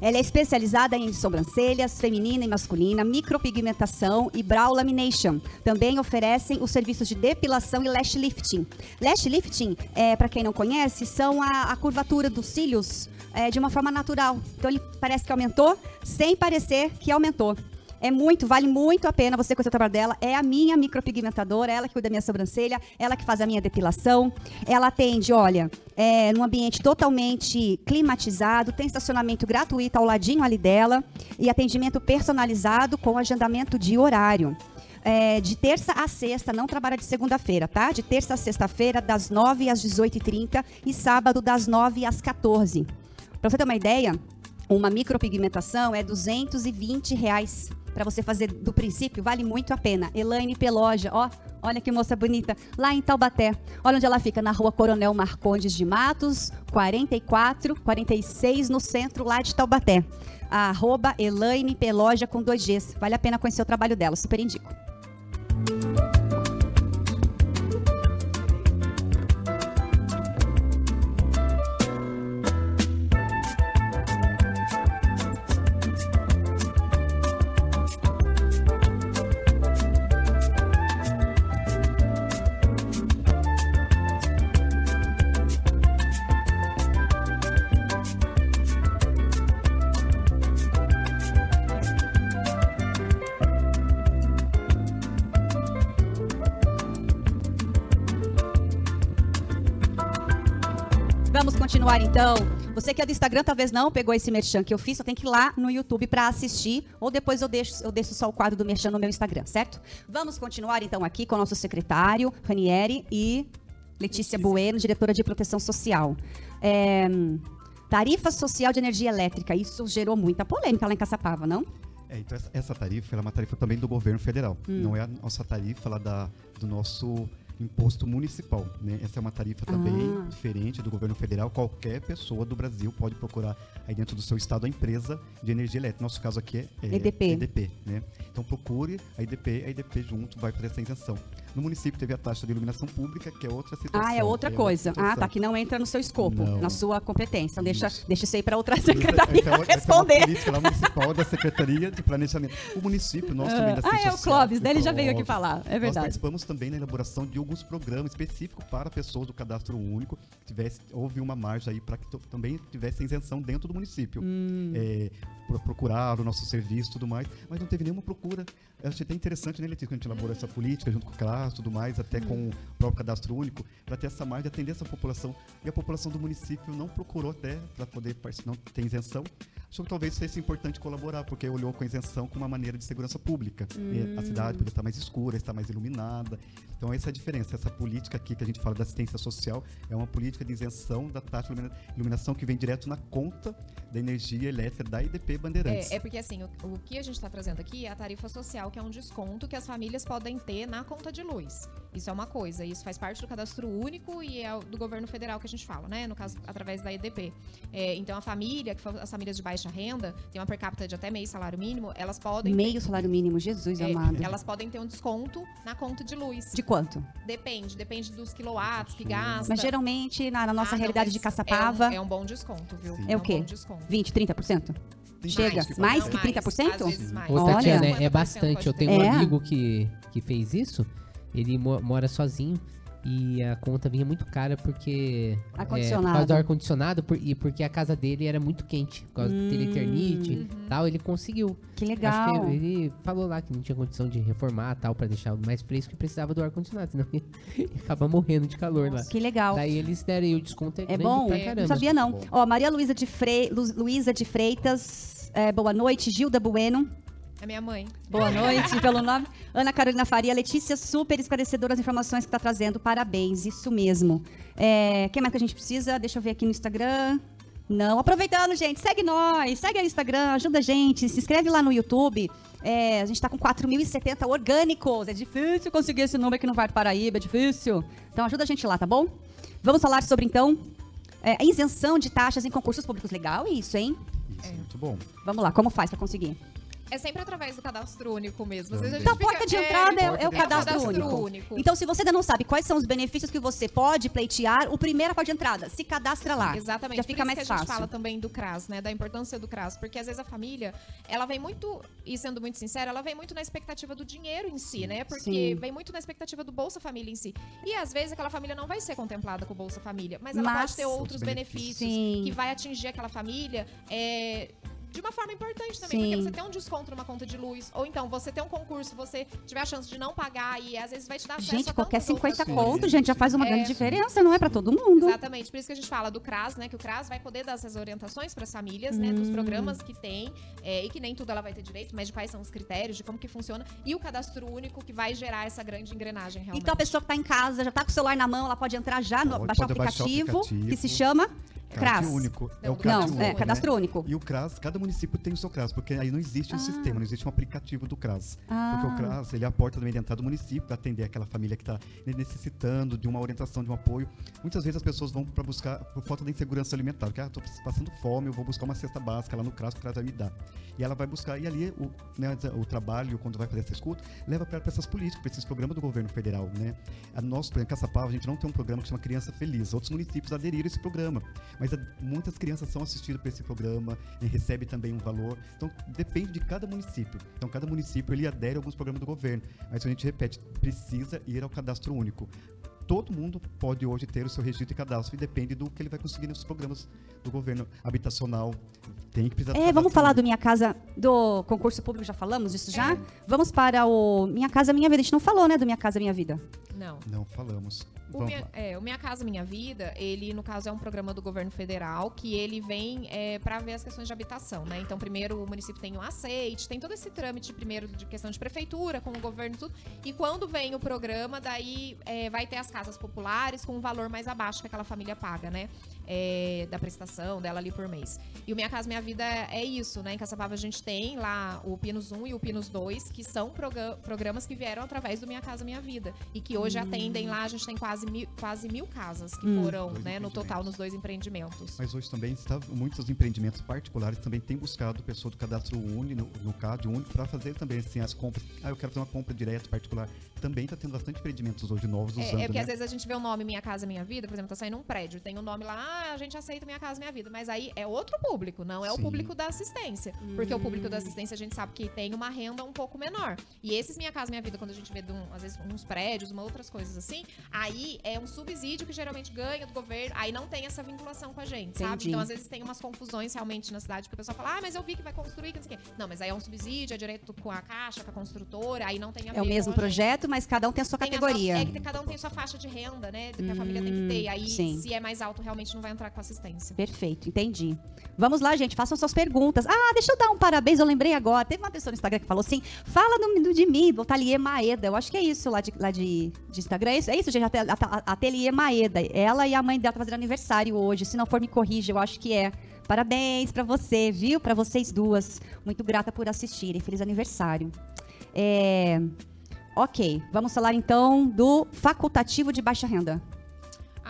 Ela é especializada em sobrancelhas, feminina e masculina, micropigmentação e brow lamination. Também oferecem os serviços de depilação e lash lifting. Lash lifting, é, para quem não conhece, são a, a curvatura dos cílios é, de uma forma natural. Então ele parece que aumentou, sem parecer que aumentou. É muito, vale muito a pena você conhecer o trabalho dela. É a minha micropigmentadora, ela que cuida da minha sobrancelha, ela que faz a minha depilação. Ela atende, olha, é, num ambiente totalmente climatizado, tem estacionamento gratuito ao ladinho ali dela e atendimento personalizado com agendamento de horário. É, de terça a sexta, não trabalha de segunda-feira, tá? De terça a sexta-feira, das 9 às 18h30 e sábado, das 9 às 14 Pra você ter uma ideia, uma micropigmentação é 220 reais para você fazer do princípio, vale muito a pena. Elaine Peloja, ó, olha que moça bonita, lá em Taubaté. Olha onde ela fica, na rua Coronel Marcondes de Matos, 44, 46, no centro lá de Taubaté. Arroba Elaine Peloja com dois Gs. Vale a pena conhecer o trabalho dela, super indico. Então. Você que é do Instagram talvez não pegou esse merchan que eu fiz, só tem que ir lá no YouTube para assistir, ou depois eu deixo, eu deixo só o quadro do merchan no meu Instagram, certo? Vamos continuar então aqui com o nosso secretário, Ranieri, e Letícia, Bueno, diretora de proteção social. É, tarifa social de energia elétrica, isso gerou muita polêmica lá em Caçapava, não? É, então essa, essa tarifa é uma tarifa também do governo federal. Não é a nossa tarifa lá da, do nosso imposto municipal. Né? Essa é uma tarifa também Ah. diferente do governo federal. Qualquer pessoa do Brasil pode procurar aí dentro do seu estado a empresa de energia elétrica. Nosso caso aqui é, é EDP. EDP, né? Então procure a EDP, a EDP junto vai fazer essa isenção. No município teve a taxa de iluminação pública, que é outra situação. Ah, é outra é coisa. outra Ah, tá, que não entra no seu escopo, Não. na sua competência. Então deixa, Isso. deixa isso aí para outra Essa- secretaria essa é essa é uma responder. política lá municipal da Secretaria de Planejamento. O município, nós também da Ah, é o Clóvis, né? Ele já veio aqui falar, é Nós verdade. participamos também na elaboração de alguns programas específicos para pessoas do cadastro único. Tivesse, houve uma margem aí para que também tivesse isenção dentro do município. Hum. É, pro- procurar o nosso serviço e tudo mais, mas não teve nenhuma procura. Eu achei até interessante, né, Letícia, quando a gente elaborou essa política junto com o CRAS e tudo mais, até com o próprio cadastro único, para ter essa margem de atender essa população. E a população do município não procurou até para poder participar, não tem isenção. Achou que talvez fosse importante colaborar, porque olhou com a isenção como uma maneira de segurança pública. E A cidade podia estar mais escura, estar mais iluminada. Então essa é a diferença. Essa política aqui que a gente fala da assistência social é uma política de isenção da taxa de ilumina- iluminação que vem direto na conta da energia elétrica da IDP Bandeirantes. É, é porque assim, o, o que a gente está trazendo aqui é a tarifa social, que é um desconto que as famílias podem ter na conta de luz. Isso é uma coisa, isso faz parte do cadastro único e é o do governo federal que a gente fala, né? No caso, através da EDP. É, então a família, que as famílias de baixa renda, tem uma per capita de até meio salário mínimo, elas podem. Meio salário mínimo, Jesus é, amado. elas podem ter um desconto na conta de luz. De quanto? Depende, depende dos quilowatts que gasta. Mas geralmente, na, na nossa Ah, não, realidade de Caçapava, É um, é um bom desconto, viu? Sim. É o um quê? bom desconto. 20, 30%? Tem Chega. Mais fala- que 30%? Às vezes mais. Ô, Olha. Tatiana, é, 50% bastante. Eu tenho um É? amigo que, que fez isso. Ele mo- mora sozinho. E a conta vinha muito cara porque. é, por causa do ar-condicionado por- e porque a casa dele era muito quente. Por causa do teleternite e tal, ele conseguiu. Que Acho legal. que ele falou lá que não tinha condição de reformar tal, pra deixar mais fresco e precisava do ar-condicionado, senão ele acaba morrendo de calor lá. Que legal. Daí eles deram e o desconto é, É grande bom? pra É, caramba. Não sabia, não. Bom. Ó, Maria Luísa de, Frei... Lu- Luísa de Freitas, é, boa noite. Gilda Bueno, É minha mãe. boa noite pelo nome. Ana Carolina Faria, Letícia, super esclarecedora as informações que está trazendo. Parabéns, isso mesmo. É, quem mais que a gente precisa? Deixa eu ver aqui no Instagram. Não, aproveitando, gente, segue nós, segue o Instagram, ajuda a gente, se inscreve lá no YouTube. É, a gente tá com 4.070 orgânicos. É difícil conseguir esse número aqui no Vale do Paraíba, é difícil. Então ajuda a gente lá, tá bom? Vamos falar sobre, então, é, a isenção de taxas em concursos públicos. Legal isso, hein? Isso, muito bom. Vamos lá, como faz para conseguir? É sempre através do cadastro único mesmo. Às vezes a Então, a gente fica- porta de entrada é, é o porta de cadastro, cadastro único. único. Então, se você ainda não sabe quais são os benefícios que você pode pleitear, o primeiro é a porta de entrada. Se cadastra lá. Exatamente. Já fica Por isso mais que a gente fácil. fala também do CRAS, né? Da importância do CRAS. Porque às vezes a família, ela vem muito, e sendo muito sincera, ela vem muito na expectativa do dinheiro em si, né? Porque Sim. vem muito na expectativa do Bolsa Família em si. E às vezes aquela família não vai ser contemplada com o Bolsa Família, mas ela Mas- pode ter outros benefícios, benefícios. Sim. que vai atingir aquela família. é, de uma forma importante também, Sim. porque você tem um desconto numa conta de luz, ou então você tem um concurso, você tiver a chance de não pagar e às vezes vai te dar acesso Gente, a qualquer tantas outras 50 coisas. conto, gente, já faz uma É. grande diferença, não é para todo mundo. Exatamente, por isso que a gente fala do CRAS, né? Que o CRAS vai poder dar essas orientações para as famílias, né? Hum. Dos programas que tem, é, e que nem tudo ela vai ter direito, mas de quais são os critérios, de como que funciona, e o cadastro único que vai gerar essa grande engrenagem realmente. Então a pessoa que tá em casa, já tá com o celular na mão, ela pode entrar já, no, Pode, baixar, o baixar o aplicativo. que se chama CRAS. único. É o do CRAS Não, único, é né? cadastro único. E o CRAS, cada município tem o seu CRAS, porque aí não existe um Ah. sistema, não existe um aplicativo do CRAS. Ah. Porque o CRAS, ele é a porta também de entrada do município para atender aquela família que está necessitando de uma orientação, de um apoio. Muitas vezes as pessoas vão para buscar, por falta da insegurança alimentar, que ah, estou passando fome, eu vou buscar uma cesta básica lá no CRAS, o CRAS vai me dar. E ela vai buscar, e ali o, né, o trabalho, quando vai fazer essa escuta, leva para essas políticas, para esses programas do governo federal. Né? A nosso, por exemplo, Caçapava, a gente não tem um programa que chama Criança Feliz. Outros municípios aderiram a esse programa. Mas muitas crianças são assistidas por esse programa e recebe também um valor. Então, depende de cada município. Então, cada município ele adere a alguns programas do governo. Mas a gente repete, precisa ir ao cadastro único. Todo mundo pode hoje ter o seu registro e cadastro e depende do que ele vai conseguir nesses programas do governo habitacional. Tem que precisar É, vamos cadastro falar do. Minha Casa, do concurso público, já falamos disso já? Vamos para o Minha Casa Minha Vida. A gente não falou, né, do Minha Casa Minha Vida. Não. Não falamos. O minha, é, o Minha Casa Minha Vida, ele, no caso, é um programa do governo federal que ele vem é, para ver as questões de habitação, né? Então, primeiro o município tem o aceite, tem todo esse trâmite primeiro de questão de prefeitura, com o governo e tudo. E quando vem o programa, daí é, vai ter as casas populares com um valor mais abaixo que aquela família paga, né? É, da prestação dela ali por mês. E o Minha Casa Minha Vida é, é isso, né? Em Caçapava a gente tem lá o Pinos 1 e o Pinos 2, que são programas que vieram através do Minha Casa Minha Vida. E que hoje atendem lá, a gente tem quase mil, quase mil casas que Hum. foram, Dois né, no total, nos dois empreendimentos. Mas hoje também está, muitos empreendimentos particulares também têm buscado pessoa do cadastro único, no, no CAD único, para fazer também assim, as compras. Ah, eu quero fazer uma compra direta particular. Também está tendo bastante empreendimentos hoje novos É, usando, é porque né? às vezes a gente vê o nome Minha Casa Minha Vida, por exemplo, tá saindo um prédio, tem o nome lá, ah, a gente aceita Minha Casa Minha Vida, mas aí é outro público, não é o Sim. público da assistência. Porque o público da assistência a gente sabe que tem uma renda um pouco menor. E esses Minha Casa Minha Vida, quando a gente vê, um- às vezes, uns prédios, uma outras coisas assim, aí é um subsídio que geralmente ganha do governo, aí não tem essa vinculação com a gente, sabe? Entendi. Então, às vezes tem umas confusões realmente na cidade, porque o pessoal fala, ah, mas eu vi que vai construir, que não sei o quê. Não, mas aí é um subsídio, é direto com a caixa, com a construtora, aí não tem a É o mesmo a projeto, mas cada um tem a sua tem a categoria. sua- é que cada um tem sua faixa de renda, né? Que a família tem que ter. Aí, sim. se é mais alto, realmente não vai entrar com assistência. Perfeito, entendi. Vamos lá, gente, façam suas perguntas. Ah, deixa eu dar um parabéns, eu lembrei agora. Teve uma pessoa no Instagram que falou assim: fala de mim, do Ateliê Maeda. Eu acho que é isso lá de, lá de, de Instagram. É isso, é isso gente? Ate- ate- Ateliê Maeda. Ela e a mãe dela estão fazendo aniversário hoje. Se não for, me corrija, eu acho que é. Parabéns pra você, viu? Pra vocês duas. Muito grata por assistirem. Feliz aniversário. É, Ok, vamos falar então do facultativo de baixa renda.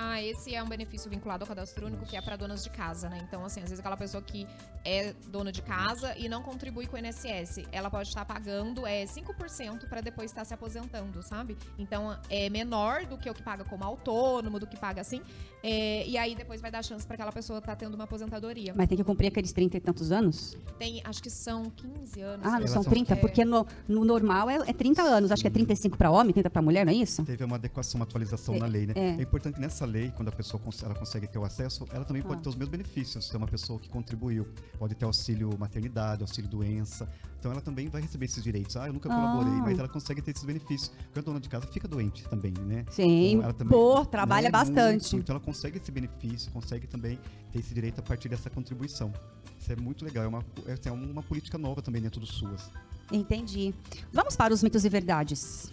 Ah, esse é um benefício vinculado ao cadastro único, que é para donas de casa, né? Então, assim, às vezes aquela pessoa que é dona de casa e não contribui com o INSS, ela pode estar pagando é, 5% para depois estar se aposentando, sabe? Então, é menor do que o que paga como autônomo, do que paga assim. é, e aí depois vai dar chance para aquela pessoa estar tendo uma aposentadoria. Mas tem que cumprir aqueles 30 e tantos anos? Tem, acho que são 15 anos. Ah, não são são- 30? É. Porque no, no normal é, é 30 anos. Acho que é 35 para homem, 30 para mulher, não é isso? Teve uma adequação, uma atualização na lei, né? é. É. importante que nessa lei, quando a pessoa cons- ela consegue ter o acesso, ela também pode Ah. ter os mesmos benefícios. Se é uma pessoa que contribuiu, pode ter auxílio maternidade, auxílio doença. Então ela também vai receber esses direitos. Ah, eu nunca Ah. colaborei, mas ela consegue ter esses benefícios. Porque a dona de casa fica doente também, né? Sim, Então, ela também, pô, trabalha né, bastante. muito. então ela consegue esse benefício, consegue também ter esse direito a partir dessa contribuição. Isso é muito legal. É uma, é, assim, é uma política nova também dentro do SUAS. Entendi. Vamos para os mitos e verdades.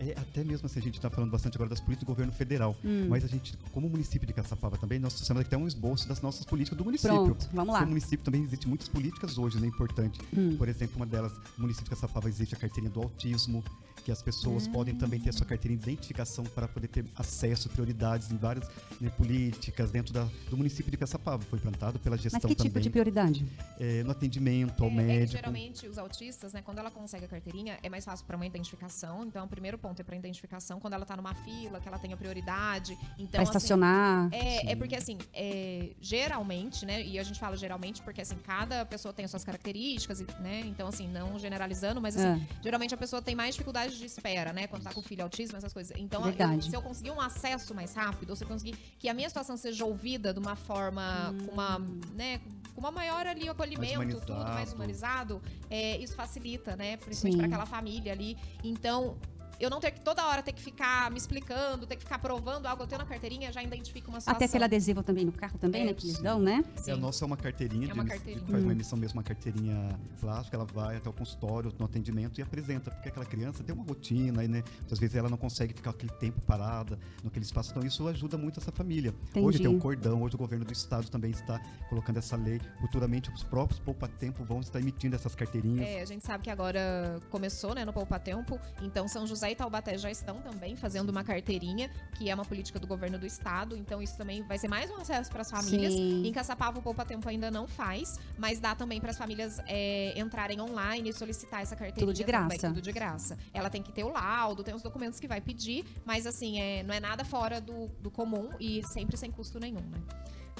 É, até mesmo assim, a gente está falando bastante agora das políticas do governo federal, Hum. mas a gente, como município de Caçapava também, nós aqui até um esboço das nossas políticas do município. Pronto, vamos lá. No município também existem muitas políticas hoje, né, importante. Hum. Por exemplo, uma delas, no município de Caçapava existe a carteirinha do autismo, que as pessoas Hum. podem também ter a sua carteirinha de identificação para poder ter acesso, prioridades em várias né, políticas dentro da- do município de Caçapava. Foi implantado pela Mas gestão que tipo também, de prioridade? é, no atendimento ao É, é que médico. geralmente os autistas, né, quando ela consegue a carteirinha, é mais fácil para uma identificação. Então, o primeiro ponto é para identificação, quando ela tá numa fila, que ela tenha prioridade. Então, Para assim, estacionar? É, é porque assim, é, geralmente, né? E a gente fala geralmente porque assim, cada pessoa tem as suas características, né? Então, assim, não generalizando, mas assim, Ah. geralmente a pessoa tem mais dificuldade de espera, né? Quando tá com filho autismo, essas coisas. Então, eu- se eu conseguir um acesso mais rápido, ou se eu conseguir que a minha situação seja ouvida de uma forma, com uma, né? Com uma maior ali acolhimento, tudo mais humanizado. é, isso facilita, né? Principalmente para aquela família ali. Então, eu não ter que toda hora ter que ficar me explicando, ter que ficar provando algo, eu tenho na carteirinha, já identifico uma situação. Até pelo adesivo também no carro também, É, né? Que eles dão, né? É, a nossa é uma carteirinha, É uma de- carteirinha. que faz uma emissão mesmo, uma carteirinha plástica, ela vai até o consultório, no atendimento e apresenta, porque aquela criança tem uma rotina, e, né, muitas vezes ela não consegue ficar aquele tempo parada naquele espaço, então isso ajuda muito essa família. Hoje tem um Entendi. cordão, hoje o governo do estado também está colocando essa lei, futuramente os próprios poupa-tempo vão estar emitindo essas carteirinhas. É, a gente sabe que agora começou, né, no Poupa Tempo. Então, São José e Taubaté já estão também fazendo uma carteirinha, que é uma política do governo do estado. Então, isso também vai ser mais um acesso para as famílias. Sim. Em Caçapava, o Poupa Tempo ainda não faz, mas dá também para as famílias é, entrarem online e solicitar essa carteirinha. Tudo de também, graça. tudo de graça. Ela tem que ter o laudo, tem os documentos que vai pedir, mas assim, é, não é nada fora do, do comum e sempre sem custo nenhum, né?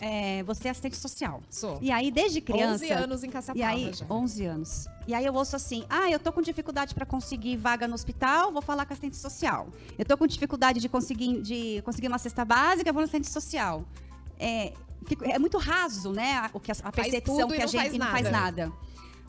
É, você é assistente social. Sou. E aí, desde criança. 11 anos em Caçapava E aí, já. 11 anos. E aí eu ouço assim: ah, eu tô com dificuldade para conseguir vaga no hospital, vou falar com assistente social. Eu tô com dificuldade de conseguir, de conseguir uma cesta básica, vou no assistente social. É, é muito raso, né? a- O que a, a percepção que a não gente faz e não faz nada.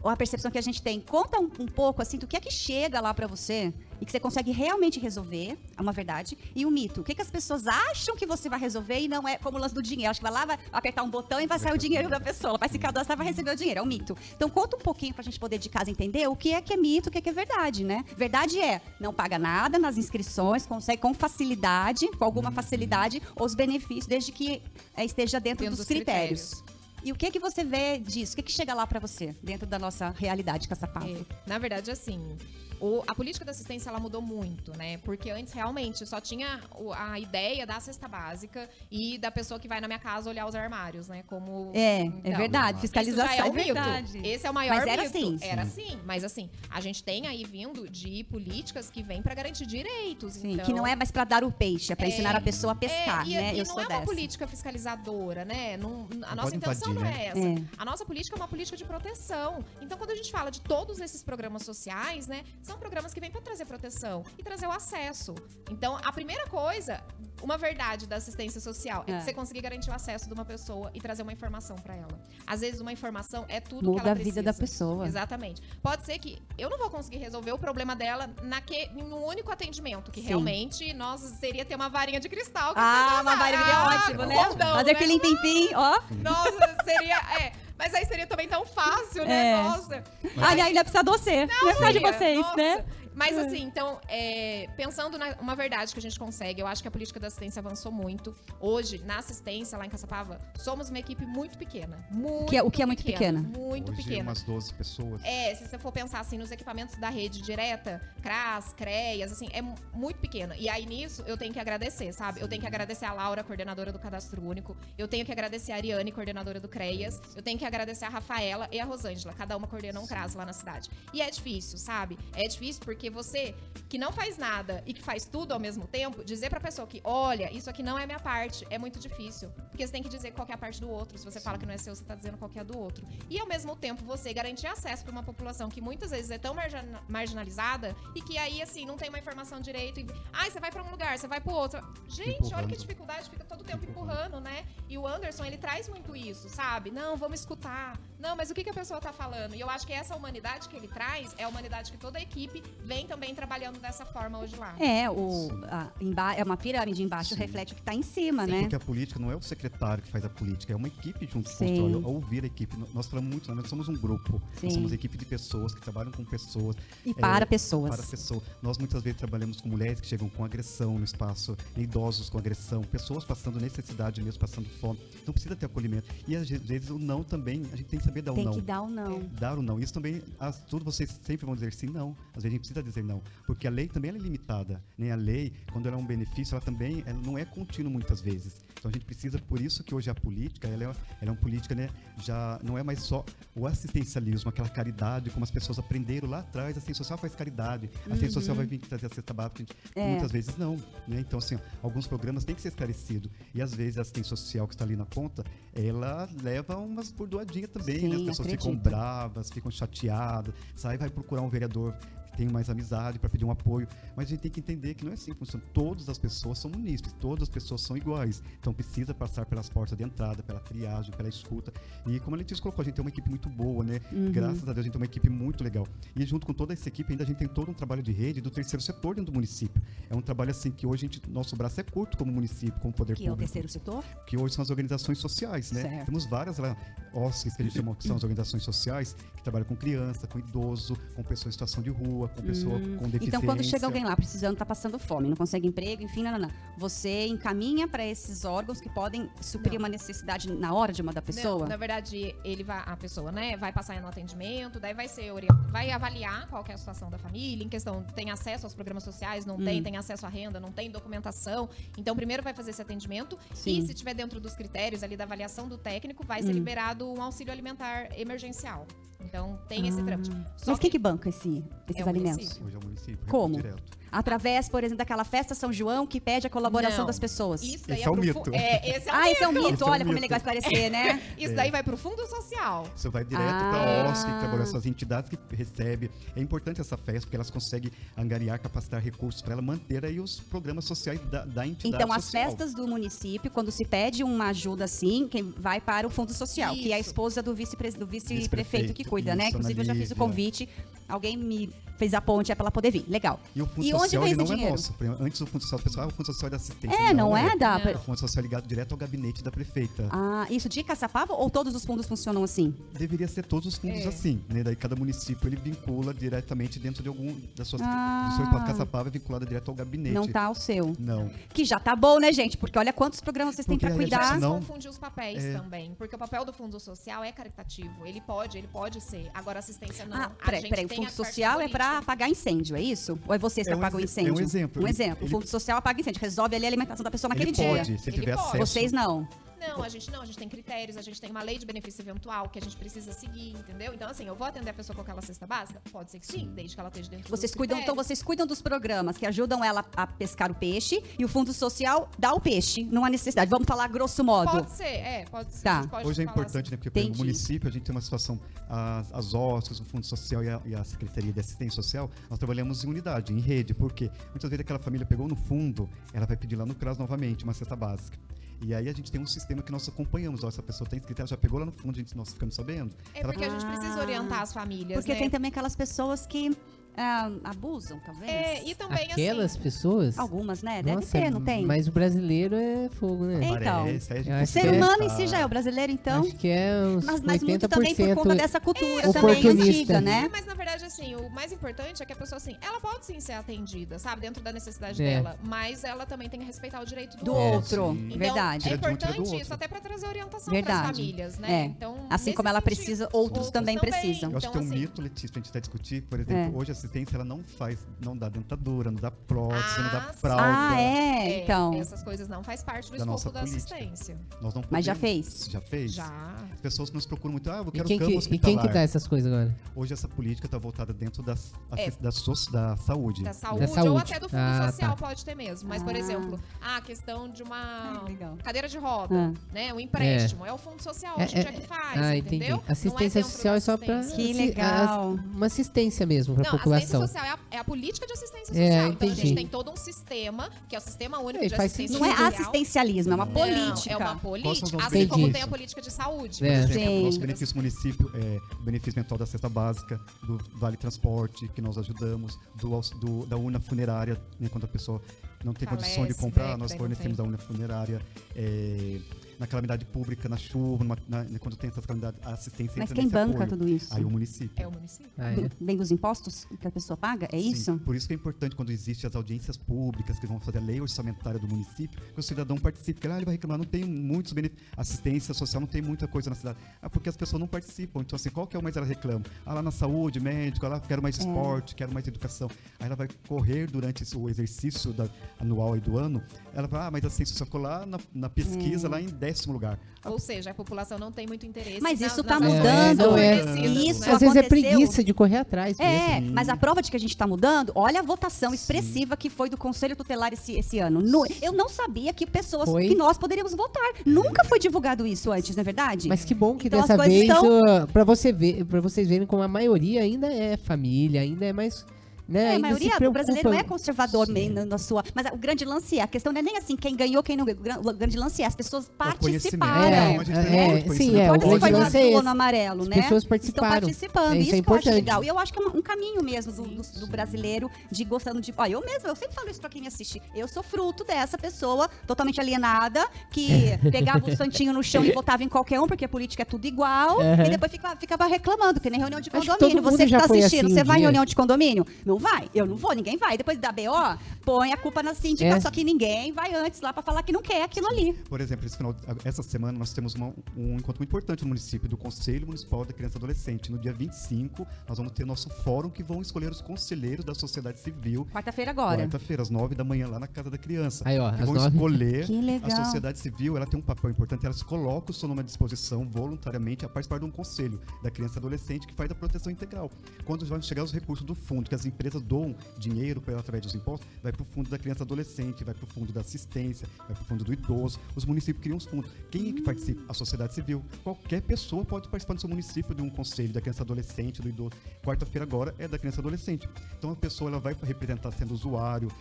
Ou a percepção que a gente tem. Conta um, um pouco assim do que é que chega lá para você e que você consegue realmente resolver, é uma verdade, e o mito. O que, que as pessoas acham que você vai resolver e não é como o lance do dinheiro. Acho que vai lá, vai apertar um botão e vai sair o dinheiro da pessoa. Ela vai se cadastrar e vai receber o dinheiro. É um mito. Então conta um pouquinho pra gente poder de casa entender o que é que é mito, o que é que é verdade, né? Verdade é, não paga nada nas inscrições, consegue com facilidade, com alguma facilidade, os benefícios, desde que eh, esteja dentro, Dentro dos, dos critérios. E o que é que você vê disso? O que é que chega lá pra você, dentro da nossa realidade caçapava? É, na verdade, assim, o- a política da assistência ela mudou muito, né? Porque antes realmente só tinha a ideia da cesta básica e da pessoa que vai na minha casa olhar os armários, né? Como É, é Então, verdade. Fiscalização Isso já é, é mito. verdade. Esse é o maior Mas era mito. assim. Era assim, mas assim, a gente tem aí vindo de políticas que vêm para garantir direitos. Sim, então, que não é mais pra dar o peixe, é pra É, ensinar a pessoa a pescar, é, e, né? e Eu não sou é dessa. uma política fiscalizadora, né? Não- a nossa pode intenção invadir, não né? é essa. É. A nossa política é uma política de proteção. Então, quando a gente fala de todos esses programas sociais, né, são programas que vêm para trazer proteção e trazer o acesso. Então, a primeira coisa, uma verdade da assistência social é, É. você conseguir garantir o acesso de uma pessoa e trazer uma informação para ela. Às vezes, uma informação é tudo Muda que ela a vida precisa. da pessoa. Exatamente. Pode ser que eu não vou conseguir resolver o problema dela naque, em um único atendimento, que Sim. realmente nós seria ter uma varinha de cristal. que Ah, uma varinha é Ah, ótimo, né? Fazer né? aquele pimpim, ó. Nossa, seria. É, mas aí seria também tão fácil, né? É. Nossa. Ah, e ainda precisa de você. Não é só de vocês, nossa. né? Mas assim, então, é, pensando na uma verdade que a gente consegue, eu acho que a política da assistência avançou muito. Hoje, na assistência, lá em Caçapava, somos uma equipe muito pequena. Muito Que é- o que é muito pequena? Muito Hoje, pequena. umas 12 pessoas. É, se você for pensar assim nos equipamentos da rede direta, CRAS, CREAS, assim, é mu- muito pequena. E aí nisso eu tenho que agradecer, sabe? Eu tenho que agradecer a Laura, coordenadora do Cadastro Único. Eu tenho que agradecer a Ariane, coordenadora do CREAS. Eu tenho que agradecer a Rafaela e a Rosângela. Cada uma coordena um CRAS lá na cidade. E é difícil, sabe? É difícil porque você que não faz nada e que faz tudo ao mesmo tempo, dizer pra pessoa que, olha, isso aqui não é minha parte, é muito difícil. Porque você tem que dizer qual que é a parte do outro. Se você fala que não é seu, você tá dizendo qual que é a do outro. E ao mesmo tempo, você garantir acesso pra uma população que muitas vezes é tão margina- marginalizada e que aí, assim, não tem uma informação direito. E, ai, você vai pra um lugar, você vai pro outro. Gente, olha Empurrando. que dificuldade, fica todo tempo empurrando, né? E o Anderson, ele traz muito isso, sabe? Não, vamos escutar. Não, mas o que, que a pessoa tá falando? E eu acho que essa humanidade que ele traz é a humanidade que toda a equipe vem também trabalhando dessa forma hoje lá. É, o, a- emba- é uma pirâmide embaixo, Sim. reflete o que tá em cima, Sim. né? Porque a política não é o secretário que faz a política, é uma equipe junto que constrói, é ouvir a equipe. Nós falamos muito, nós somos um grupo, Sim. nós somos equipe de pessoas que trabalham com pessoas, E para é, pessoas. para pessoas. Nós muitas vezes trabalhamos com mulheres que chegam com agressão no espaço, idosos com agressão, pessoas passando necessidade mesmo, passando fome. Então precisa ter acolhimento. E às vezes o não também, a gente tem que saber dar o Tem não. que dar o não. Dar ou não. Isso também, as, tudo vocês sempre vão dizer sim, não. Às vezes a gente precisa dizer não. Porque a lei também é limitada. Né? A lei, quando ela é um benefício, ela também ela não é contínua muitas vezes. Então a gente precisa, por isso que hoje a política, ela é, ela é uma política, né? Já não é mais só o assistencialismo, aquela caridade, como as pessoas aprenderam lá atrás. A assistência social faz caridade. A assistência social vai vir trazer a cesta básica. Uhum. É. Muitas vezes não. Né? Então, assim, ó, alguns programas têm que ser esclarecidos. E às vezes a assistência social que está ali na ponta, ela leva umas bordoadinhas também. né? As Sim, pessoas ficam acredito. bravas, ficam chateadas, sai vai procurar um vereador tenho mais amizade, para pedir um apoio. Mas a gente tem que entender que não é assim, funciona. Todas as pessoas são munícipes, todas as pessoas são iguais. Então precisa passar pelas portas de entrada, pela triagem, pela escuta. E como a Letícia colocou, a gente tem uma equipe muito boa, né? Uhum. Graças a Deus a gente tem uma equipe muito legal. E junto com toda essa equipe ainda a gente tem todo um trabalho de rede do terceiro setor dentro do município. É um trabalho assim que hoje a gente, nosso braço é curto como município, como poder Que é o público terceiro setor? que hoje são as organizações sociais, né? Certo. Temos várias lá, OSCs, que a gente chama que são as organizações sociais, que trabalham com criança, com idoso, com pessoa em situação de rua, com pessoa com deficiência. Então, quando chega alguém lá precisando, tá passando fome, não consegue emprego, enfim, não, não, não. Você encaminha para esses órgãos que podem suprir Não. uma necessidade na hora de uma da pessoa? Não, na verdade, ele vai, a pessoa, né, vai passar no atendimento, daí vai ser vai avaliar qual que é a situação da família, em questão, tem acesso aos programas sociais, não Hum. tem, tem acesso à renda, não tem documentação. Então, primeiro vai fazer esse atendimento Sim. e se tiver dentro dos critérios ali da avaliação do técnico, vai ser Hum. liberado um auxílio alimentar emergencial. Então, tem esse Ah. trâmite. Só Mas quem que banca esse, esses É o alimentos? município. Hoje é o município. Como? Direto. Através, por exemplo, daquela festa São João que pede a colaboração Não. das pessoas. Isso daí Esse é, é o pro mito. fu- É, esse é o ah, esse é um mito. Esse é um Olha como é mito. legal esclarecer, né? Isso daí vai pro fundo social. Você vai direto Ah. para a OSC, que trabalha essas entidades que recebe. É importante essa festa, porque elas conseguem angariar, capacitar recursos para ela manter aí os programas sociais da, da entidade Então, as social. festas do município, quando se pede uma ajuda assim, quem vai para o Fundo Social, que é a Isso. esposa do vice-pre- do vice-prefeito Vice-prefeito, que cuida, né? isso, Inclusive, eu já fiz o convite. Alguém me fez a ponte é para ela poder vir. Legal. E o Fundo E onde Social vem ele esse não dinheiro? é nosso. Antes o Fundo Social, o pessoal, ah, o Fundo Social é da assistência. É, não, é da. Não. O Fundo Social é ligado direto ao gabinete da prefeita. Ah, isso de Caçapava ou todos os fundos funcionam assim? Deveria ser todos os fundos É. assim, né? Daí cada município ele vincula diretamente dentro de algum das suas Ah. do seu estado. Caçapava é vinculado direto ao gabinete. Não tá o seu. Não. Que já tá bom, né, gente? Porque olha quantos programas vocês têm Porque para aí a gente cuidar. Não- confundir os papéis É. também. Porque o papel do fundo social é caritativo. Ele pode, ele pode ser. Agora, assistência não. Ah, peraí, peraí. O fundo social é para apagar incêndio, é isso? Ou é vocês que É um apagam o incêndio? é um exemplo. Um Ele- exemplo. O ele- fundo social apaga incêndio, resolve ali a alimentação da pessoa naquele ele dia. pode, se ele tiver pode. acesso. Vocês não. Não, a gente não, a gente tem critérios, a gente tem uma lei de benefício eventual que a gente precisa seguir, entendeu? Então, assim, eu vou atender a pessoa com aquela cesta básica? Pode ser que sim, desde que ela esteja dentro Vocês dos cuidam, então vocês cuidam dos programas que ajudam ela a pescar o peixe e o fundo social dá o peixe, não há necessidade. Vamos falar grosso modo. Pode ser, é, pode ser. Tá. pode Hoje é falar importante, né? Porque por exemplo, no município a gente tem uma situação, as, as OSCs, o Fundo Social e a, e a Secretaria de Assistência Social, nós trabalhamos em unidade, em rede, porque muitas vezes aquela família pegou no fundo, ela vai pedir lá no CRAS novamente uma cesta básica. E aí a gente tem um sistema que nós acompanhamos. Ó, essa pessoa está inscrita, ela já pegou lá no fundo, a gente, nós ficamos sabendo. É Ela porque a gente precisa Ah. orientar as famílias, Porque né? tem também aquelas pessoas que ah, abusam, talvez. É, e também Aquelas assim. pessoas? Algumas, né? Deve Nossa, ter, não tem? Mas o brasileiro é fogo, né? É, então. Eu O ser que é- humano em si já é o brasileiro, então. Acho que é uns Mas, mas 80% muito também por conta dessa cultura também oportunista. antiga, né? Mas na verdade, assim, o mais importante é que a pessoa, assim, ela pode sim ser atendida, sabe? Dentro da necessidade É. dela. Mas ela também tem que respeitar o direito do, Do outro. outro. Então, verdade. é um, importante isso, até pra trazer orientação para Verdade. as famílias, né? É. Então, Assim como ela sentido. precisa, outros também precisam. Eu acho Então, que tem um assim, mito, Letícia, pra gente até discutir. Por exemplo, É. hoje a assistência ela não faz, não dá dentadura, não dá prótese, não dá Ah, fralda. Ah, é? é, Então. Essas coisas não faz parte do Da nossa escopo da política. assistência. Nós não Mas já podemos- fez? Já fez? Já. As pessoas nos procuram muito, ah, eu E quero campo que, e hospitalar. quem que dá essas coisas agora? Hoje essa política está voltada dentro das, É. assis- da, so- da saúde. Da saúde, ou saúde. até do fundo Ah, social tá. pode ter mesmo. Mas, por Ah. exemplo, a questão de uma Ah, cadeira de roda, Ah. né? Um empréstimo. É, o fundo social, a É, gente é, é, que faz, ah, entendeu? entendi. É Assistência social da é só pra. assistência. Que legal. uma assistência mesmo pra Não, assistência social é a, é a política de assistência É, social. então a entendi. gente tem todo um sistema, que é o sistema único É, de assistência Não é social. assistencialismo, é uma Não, política. é uma política, assim como benefícios? tem a política de saúde. É. Por exemplo, o nosso benefício município é o benefício mental da cesta básica, do Vale Transporte, que nós ajudamos, do, do- da urna funerária, né, quando a pessoa não tem condição de Falece, comprar, né, nós não fornecemos da urna funerária. é, na calamidade pública, na chuva, numa- na- né, quando tem essas calamidades, a assistência Mas quem banca apoio. tudo isso? Aí o município. É o município. Ah, é. Vem dos impostos que a pessoa paga? É Sim, isso? Por isso que é importante quando existem as audiências públicas que vão fazer a lei orçamentária do município, que o cidadão participe. Porque lá ele vai reclamar, não tem muitos benefícios, assistência social, não tem muita coisa na cidade. Ah, porque as pessoas não participam. Então, assim, qual que é o mais ela reclama? Ah, lá na saúde, médico, ah, lá quero mais esporte, quero mais educação. Aí ela vai correr durante o exercício da- anual aí do ano, ela vai, ah, mas a assistência social ficou lá na, na pesquisa, lá em décimo lugar. Ou seja, a população não tem muito interesse. Mas na- isso tá ações mudando. é. oferecidas, Isso né? Às vezes é preguiça de correr atrás. mesmo. É, Sim. mas a prova de que a gente está mudando, olha a votação expressiva que foi do Conselho Tutelar esse, esse ano. No- eu não sabia que pessoas, Foi? que nós poderíamos votar. Nunca foi divulgado isso antes, não é verdade? Mas que bom que Então dessa vez, estão- para você ver, para vocês verem como a maioria ainda é família, ainda é mais né? É, a maioria do brasileiro preocupa- é conservador na, na sua. Mas o grande lance é, a questão não é nem assim quem ganhou, quem não ganhou. O gran- O grande lance é, as pessoas conhecimento. participaram. É, a gente tem é, muito sim, é, o Pode ser grande lance é azul ou esse. no amarelo, As né? pessoas Estão participaram. participando. É, isso isso é que eu acho importante. legal. E eu acho que é um, um caminho mesmo do, do- do brasileiro de gostando de. Ó, eu mesmo, eu sempre falo isso pra quem me assiste. Eu sou fruto dessa pessoa totalmente alienada, que pegava o santinho no chão e votava em qualquer um, porque a política é tudo igual. Aham. E depois ficava, ficava reclamando, que nem reunião de condomínio. Você que já tá assistindo, assim um você vai em reunião de condomínio? Não vai? Eu não vou, ninguém vai. Depois da BO, põe a culpa na síndica, É. só que ninguém vai antes lá pra falar que não quer aquilo ali. Por exemplo, esse final, essa semana nós temos uma- um encontro muito importante no município do Conselho Municipal da Criança e Adolescente. No dia 25, nós vamos ter nosso fórum que vão escolher os conselheiros da sociedade civil. Quarta-feira agora. Quarta-feira, às nove da manhã, lá na Casa da Criança. Aí, ó, que vão nove. escolher Que legal. a sociedade civil, ela tem um papel importante, ela se coloca o seu nome à disposição voluntariamente a participar de um conselho da criança e adolescente que faz a proteção integral. Quando vão chegar os recursos do fundo, que as empresas doam dinheiro para através dos impostos, vai para o fundo da criança adolescente, vai para o fundo da assistência, vai para o fundo do idoso. Os municípios criam os fundos. Quem é que participa? A sociedade civil. Qualquer pessoa pode participar do seu município de um conselho da criança adolescente, do idoso. Quarta-feira agora é da criança adolescente. Então a pessoa ela vai representar sendo usuário,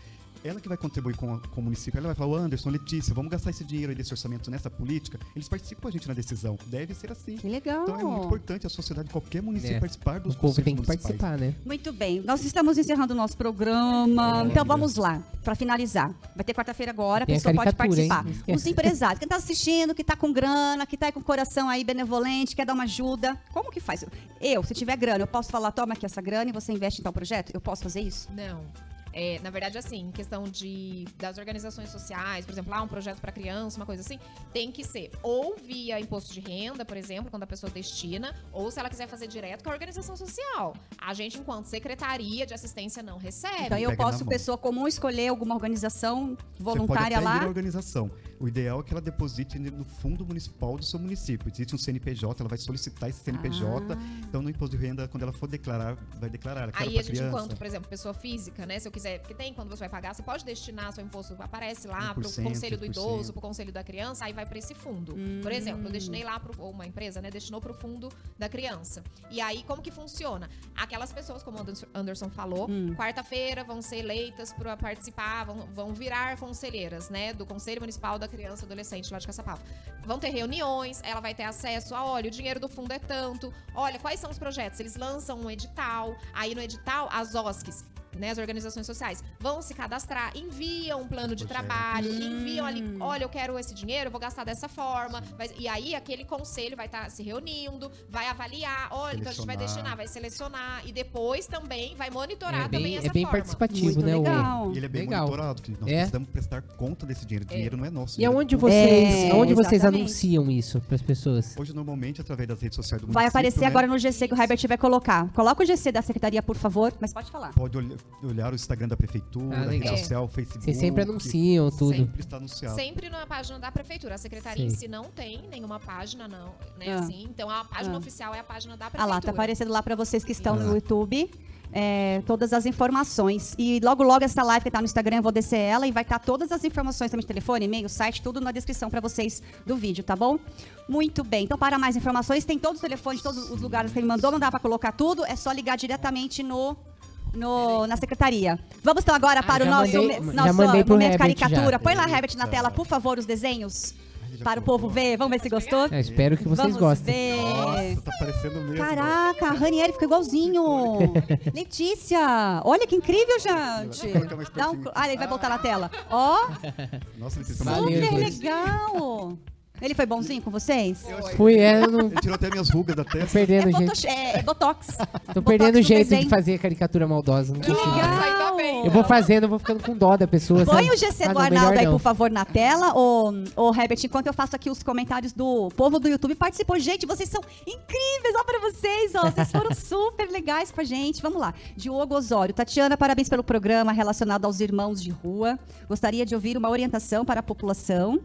ela que vai contribuir com, a- com o município, ela vai falar, "Ô, Anderson, Letícia, vamos gastar esse dinheiro aí desse orçamento nessa política. Eles participam com a gente na decisão. Deve ser assim. Que legal. Então é muito importante a sociedade, qualquer município, É. participar dos O povo tem que municipais. participar, né? Muito bem, nós estamos encerrando o nosso programa. Então vamos lá, para finalizar. Vai ter quarta-feira agora, a Tem a pessoa pode participar. Os empresários, quem está assistindo, que está com grana, que está com o coração aí benevolente, quer dar uma ajuda, como que faz? Eu, se tiver grana, eu posso falar, toma aqui essa grana e você investe em tal projeto? Eu posso fazer isso? Não. É, na verdade, assim, em questão de, das organizações sociais, por exemplo, lá um projeto para criança, uma coisa assim, tem que ser ou via imposto de renda, por exemplo, quando a pessoa destina, ou se ela quiser fazer direto com a organização social. A gente, enquanto secretaria de assistência, não recebe. Então eu pega posso, pessoa comum, escolher alguma organização Você voluntária pode até lá. organização. O ideal é que ela deposite no fundo municipal do seu município. Existe um CNPJ, ela vai solicitar esse CNPJ. Ah. Então, no imposto de renda, quando ela for declarar, vai declarar. Aí a gente, criança. enquanto, por exemplo, pessoa física, né? Se eu quiser, porque tem quando você vai pagar, você pode destinar seu imposto, aparece lá pro 1%, conselho do 2%. idoso, pro conselho da criança, aí vai para esse fundo. Por exemplo, eu destinei lá pro ou uma empresa, né, destinou pro fundo da criança. E aí como que funciona? Aquelas pessoas, como o Anderson- falou, quarta-feira vão ser eleitas para participar, vão, vão virar conselheiras, né, do Conselho Municipal da Criança e Adolescente lá de Caçapava. Vão ter reuniões, ela vai ter acesso a, olha, o dinheiro do fundo é tanto. Olha, quais são os projetos? Eles lançam um edital, aí no edital as OSCs né, as organizações sociais vão se cadastrar, enviam um plano de Projeto. trabalho, enviam ali, olha, eu quero esse dinheiro, eu vou gastar dessa forma. Vai- e aí aquele conselho vai estar se reunindo, vai avaliar, olha, então a gente vai destinar, vai selecionar e depois também vai monitorar É também bem, essa é bem forma. participativo, Muito né? legal. E ele é bem Legal. monitorado, que nós É? precisamos prestar conta desse dinheiro. O dinheiro não é nosso. E ele é aonde vocês, É, aonde vocês anunciam isso para as pessoas? Hoje, normalmente, através das redes sociais do Vai município, aparecer né, agora no GC que o Herbert vai colocar. Coloca o GC da secretaria, por favor, mas pode falar. Pode olha- olhar o Instagram da prefeitura, Ah, a rede social, o Facebook. Vocês sempre anunciam tudo. Sempre está anunciado. Sempre na página da prefeitura. A secretaria em si não tem nenhuma página, não, né? Ah. Assim, então a página Ah. oficial é a página da Ah prefeitura. lá, tá aparecendo lá para vocês que estão no Ah. YouTube. é, todas as informações. E logo, logo, essa live que tá no Instagram, eu vou descer ela e vai estar todas as informações também de telefone, e-mail, site, tudo na descrição para vocês do vídeo, tá bom? Muito bem. Então, para mais informações, tem todos os telefones, todos os lugares que ele mandou, não dá para colocar tudo, é só ligar diretamente no. No- na secretaria. Vamos então agora para o já nosso, mandei- já nosso mandei pro momento Herbert caricatura. já. Põe lá, Herbert, na tela, por favor, os desenhos. Para o povo ver. Vamos ver se gostou. Eu espero que vocês Vamos gostem. ver. Nossa, tá parecendo mesmo. Caraca, a Ranieri ficou igualzinho. Letícia, olha que incrível, gente. Colocar mais Dá um... pertinho. Ah, ele vai botar na tela. Ó, Nossa, Letícia, Valeu, super gente. legal. Ele foi bonzinho com vocês? Fui, é, eu não Ele tirou até minhas rugas da tô testa. É, perdendo jeito. botox, é, é botox. Tô Botox perdendo o jeito de desenho. fazer caricatura maldosa. Não Que consigo. legal. Eu vou fazendo, eu vou ficando com dó da pessoa. Põe sabe? o GC Ah, do Arnaldo aí, não. por favor, na tela. Ô, ô, Herbert, enquanto eu faço aqui os comentários do povo do YouTube, participou. Gente, vocês são incríveis. Ó, pra vocês, ó. Vocês foram super legais com a gente. Vamos lá. Diogo Osório. Tatiana, parabéns pelo programa relacionado aos irmãos de rua. Gostaria de ouvir uma orientação para a população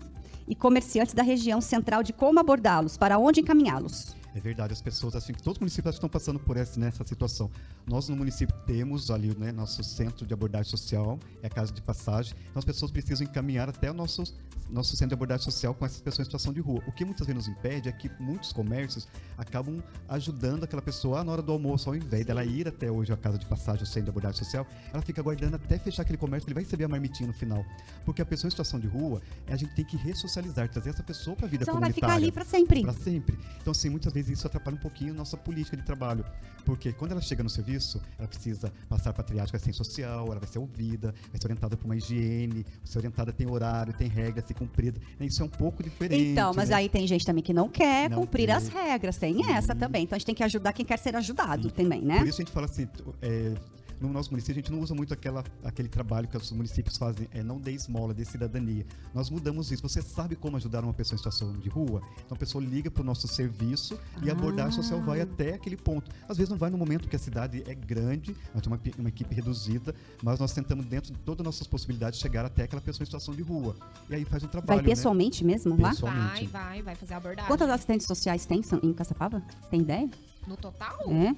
e comerciantes da região central de como abordá-los, para onde encaminhá-los. É verdade, as pessoas, assim, todos os municípios estão passando por essa, nessa situação. Nós no município temos ali, né, nosso centro de abordagem social, é a casa de passagem. Então as pessoas precisam encaminhar até o nosso, nosso centro de abordagem social com essas pessoas em situação de rua. O que muitas vezes nos impede é que muitos comércios acabam ajudando aquela pessoa ah, na hora do almoço, ao invés dela ir até hoje a casa de passagem, o centro de abordagem social, ela fica aguardando até fechar aquele comércio, ele vai receber a marmitinha no final. Porque a pessoa em situação de rua, a gente tem que ressocializar, trazer essa pessoa para a vida Então ela vai comunitária. ficar ali para sempre. Para sempre. Então, assim, muitas vezes isso atrapalha um pouquinho a nossa política de trabalho. Porque quando ela chega no serviço, ela precisa passar para a triagem assistência social, ela vai ser ouvida, vai ser orientada por uma higiene, vai ser orientada tem horário, tem regras, tem cumprida. Isso é um pouco diferente. Então, mas né? aí tem gente também que não quer Não cumprir as regras. Tem essa também. Então a gente tem que ajudar quem quer ser ajudado também, né? Por isso a gente fala assim, é, no nosso município a gente não usa muito aquela, aquele trabalho que os municípios fazem, é não dê esmola, dê cidadania. Nós mudamos isso. Você sabe como ajudar uma pessoa em situação de rua? Então a pessoa liga para o nosso serviço e a abordagem social vai Ah. até aquele ponto. Às vezes não vai no momento que a cidade é grande, nós temos uma, uma equipe reduzida, mas nós tentamos, dentro de todas as nossas possibilidades, chegar até aquela pessoa em situação de rua. E aí faz um trabalho. Vai pessoalmente mesmo lá? Pessoal. Vai, vai, vai fazer a abordagem. Quantas assistentes sociais tem em Caçapava? Tem ideia? No total? É.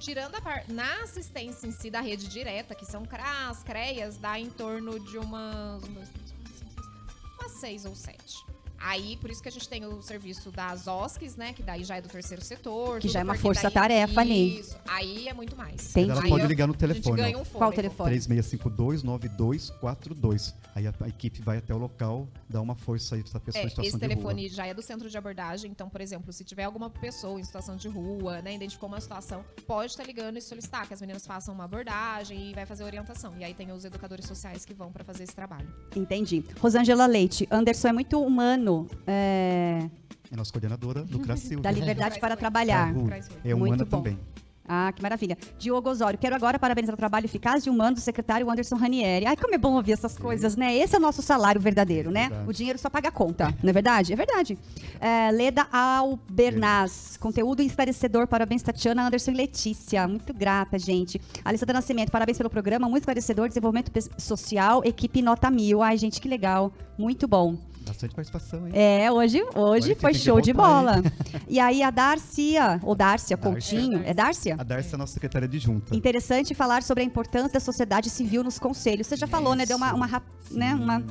Tirando a parte. Na assistência em si da rede direta, que são CRAS, CREAS, dá em torno de umas. um, dois, três, quatro, cinco, seis, umas seis ou sete. Aí, por isso que a gente tem o serviço das OSCs, né? Que daí já é do terceiro setor. Que já é uma força-tarefa ali. Aí é muito mais. Entendi. Ela pode ligar no A gente telefone. ganha um fôlego. Qual o telefone? 3652-9242. Aí a, a equipe vai até o local, dá uma força aí pra essa pessoa É, em situação esse de telefone já é do centro de abordagem, então, por exemplo, se tiver alguma pessoa em situação de rua, né, identificou uma situação, pode estar ligando e solicitar que as meninas façam uma abordagem e vai fazer orientação. E aí tem os educadores sociais que vão para fazer esse trabalho. Entendi. Rosângela Leite, Anderson é muito humano. é. É nossa coordenadora do Cracil. da liberdade para trabalhar. Muito. É humana também. Ah, que maravilha. Diogo Osório, quero agora parabenizar o trabalho eficaz e humano do secretário Anderson Ranieri. Ai, como é bom ouvir essas coisas, né? Esse é o nosso salário verdadeiro, né? Verdade. O dinheiro só paga a conta, não é verdade? É verdade. É, Leda Albernaz, conteúdo esclarecedor. Parabéns, Tatiana, Anderson e Letícia. Muito grata, gente. Alessandra Nascimento, parabéns pelo programa, muito esclarecedor. Desenvolvimento social, equipe nota mil. Ai, gente, que legal. Muito bom. Bastante participação, hein? É, hoje, hoje foi show de bola. E aí a Darcia, ou Dárcia Dárcia. Coutinho, é Dárcia? A Darcy é a nossa secretária de junta. Interessante falar sobre a importância da sociedade civil nos conselhos. Você já falou, né? Deu uma, uma, né? uma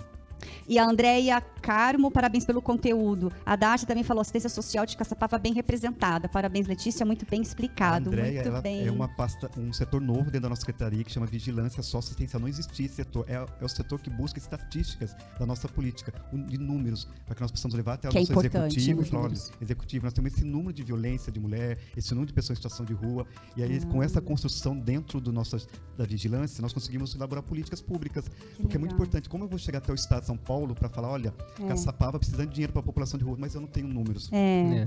E a Andréia Carmo, parabéns pelo conteúdo. A Darcy também falou assistência social de Caçapava bem representada. Parabéns, Letícia, muito bem A explicado. Andréia, muito bem. é uma pasta, um setor novo dentro da nossa secretaria que chama Vigilância Socioassistencial. Não existia esse setor. É, é o setor que busca estatísticas da nossa política, de números, para que nós possamos levar até o Que é nosso importante, executivo. falar, executivo, nós temos esse número de violência de mulher, esse número de pessoas em situação de rua. E aí, com Ah. essa construção dentro do nosso, da vigilância, nós conseguimos elaborar políticas públicas. porque é muito legal. importante. Como eu vou chegar até o estado São Paulo para falar, olha, É. Caçapava precisando de dinheiro para a população de rua, mas eu não tenho números. É,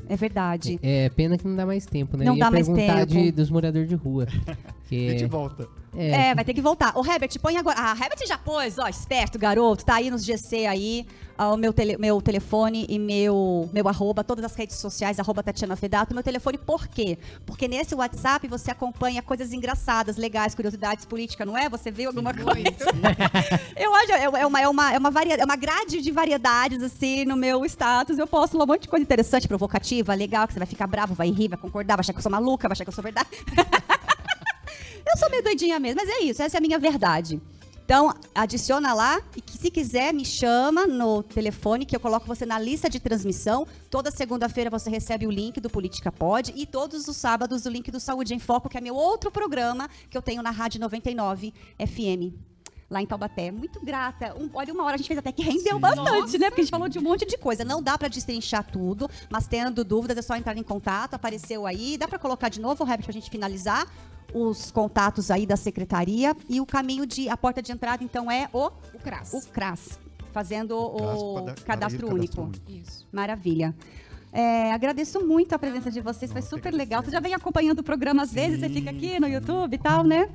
É. é verdade. É pena que não dá mais tempo, né? Não ia dá mais perguntar tempo. de- dos moradores de rua. A Que, gente volta. é, É, vai ter que voltar. O Herbert, põe agora. Ah, Herbert já pôs, ó, esperto, garoto. Tá aí nos GC aí, ó, o meu, tele- meu telefone e meu, meu arroba, todas as redes sociais, arroba Tatiana Fedato. Meu telefone, por quê? Porque nesse WhatsApp você acompanha coisas engraçadas, legais, curiosidades políticas, não é? Você vê alguma coisa? Eu acho, é, é uma, é, uma, é, uma varia, é uma grade de variedades, assim, no meu status. Eu posto um monte de coisa interessante, provocativa, legal, que você vai ficar bravo, vai rir, vai concordar, vai achar que eu sou maluca, vai achar que eu sou verdade. Eu sou meio doidinha mesmo, mas é isso, essa é a minha verdade. Então, adiciona lá e que se quiser me chama no telefone que eu coloco você na lista de transmissão. Toda segunda-feira você recebe o link do Política Pode e todos os sábados o link do Saúde em Foco, que é meu outro programa que eu tenho na Rádio 99 FM. Lá em Taubaté. Muito grata. Um, olha, uma hora a gente fez até que rendeu Sim. bastante, né? Porque a gente falou de um monte de coisa. Não dá pra destrinchar tudo, mas tendo dúvidas é só entrar em contato. Apareceu aí. Dá pra colocar de novo, Herbert, pra gente finalizar os contatos aí da secretaria. E o caminho de. A porta de entrada, então, é o, O CRAS. o CRAS. Fazendo o Cadastro- cadastro único. Isso. Maravilha. É, agradeço muito a presença de vocês, foi super legal. Você já vem acompanhando o programa às vezes, você fica aqui no YouTube e tal, né?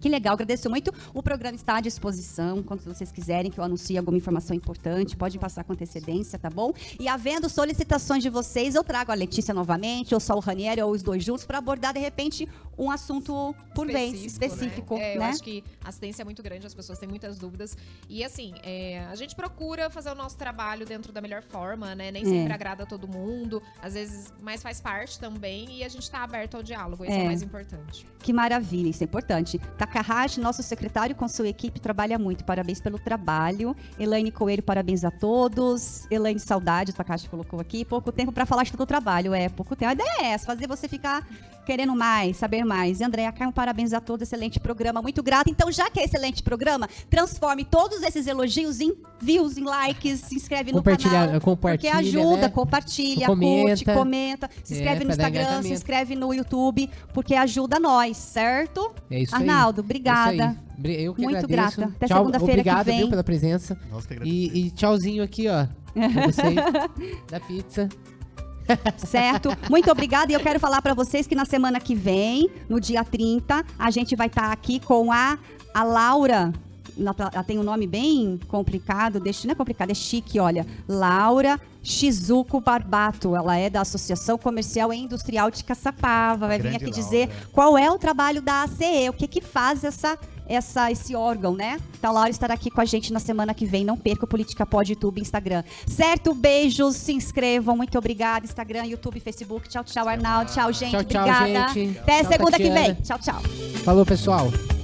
Que legal, agradeço muito. O programa está à disposição, quando vocês quiserem que eu anuncie alguma informação importante, pode passar com antecedência, tá bom? E havendo solicitações de vocês, eu trago a Letícia novamente, ou só o Ranieri, ou os dois juntos, para abordar, de repente, um assunto por vez, né? específico, É, eu né? acho que a assistência é muito grande, as pessoas têm muitas dúvidas. E assim, é, a gente procura fazer o nosso trabalho dentro da melhor forma, né? Nem É. sempre agrada a todo mundo, às vezes, mas faz parte também. E a gente tá aberto ao diálogo, esse é, É. o mais importante. Que maravilha, isso é importante. Takahashi, nosso secretário com sua equipe, trabalha muito. Parabéns pelo trabalho. Elaine Coelho, parabéns a todos. Elaine, saudade, o Takahashi colocou aqui. Pouco tempo para falar de todo o trabalho. É, pouco tempo. A ideia é essa, fazer você ficar querendo mais, saber mais. E Andréa Caio, parabéns a todos. Excelente programa, muito grata. Então, já que é excelente programa, transforme todos esses elogios em views, em likes, se inscreve no Compartilha- canal. compartilha, Porque ajuda, né? compartilha, Comenta. curte, comenta. Se É, inscreve no pra dar Instagram, se inscreve no YouTube, porque ajuda nós, certo? É isso Arnaldo, aí. obrigada. É isso aí. Bri- Eu que Muito agradeço. grata. Até Tchau, segunda-feira que Obrigado, vem. viu, pela presença. Nós que agradecemos. E, e tchauzinho aqui, ó. Pra vocês. da pizza. Certo? Muito obrigada. E eu quero falar para vocês que na semana que vem, no dia 30, a gente vai estar aqui com a, a Laura. Ela tem um nome bem complicado, deixa, não é complicado, é chique, olha. Laura Shizuko Barbato. Ela é da Associação Comercial e Industrial de Caçapava. Vai vir Grande aqui Laura. dizer qual é o trabalho da ACE, o que que faz essa, essa, esse órgão, né? Então, a Laura estará aqui com a gente na semana que vem. Não perca o Política Pod, YouTube, Instagram. Certo? Beijos, se inscrevam. Muito obrigada. Instagram, YouTube, Facebook. Tchau, tchau, Arnaldo. Tchau, gente. Tchau, tchau, obrigada. gente. Até Tchau, segunda que Tatiana. vem. Tchau, tchau. Falou, pessoal.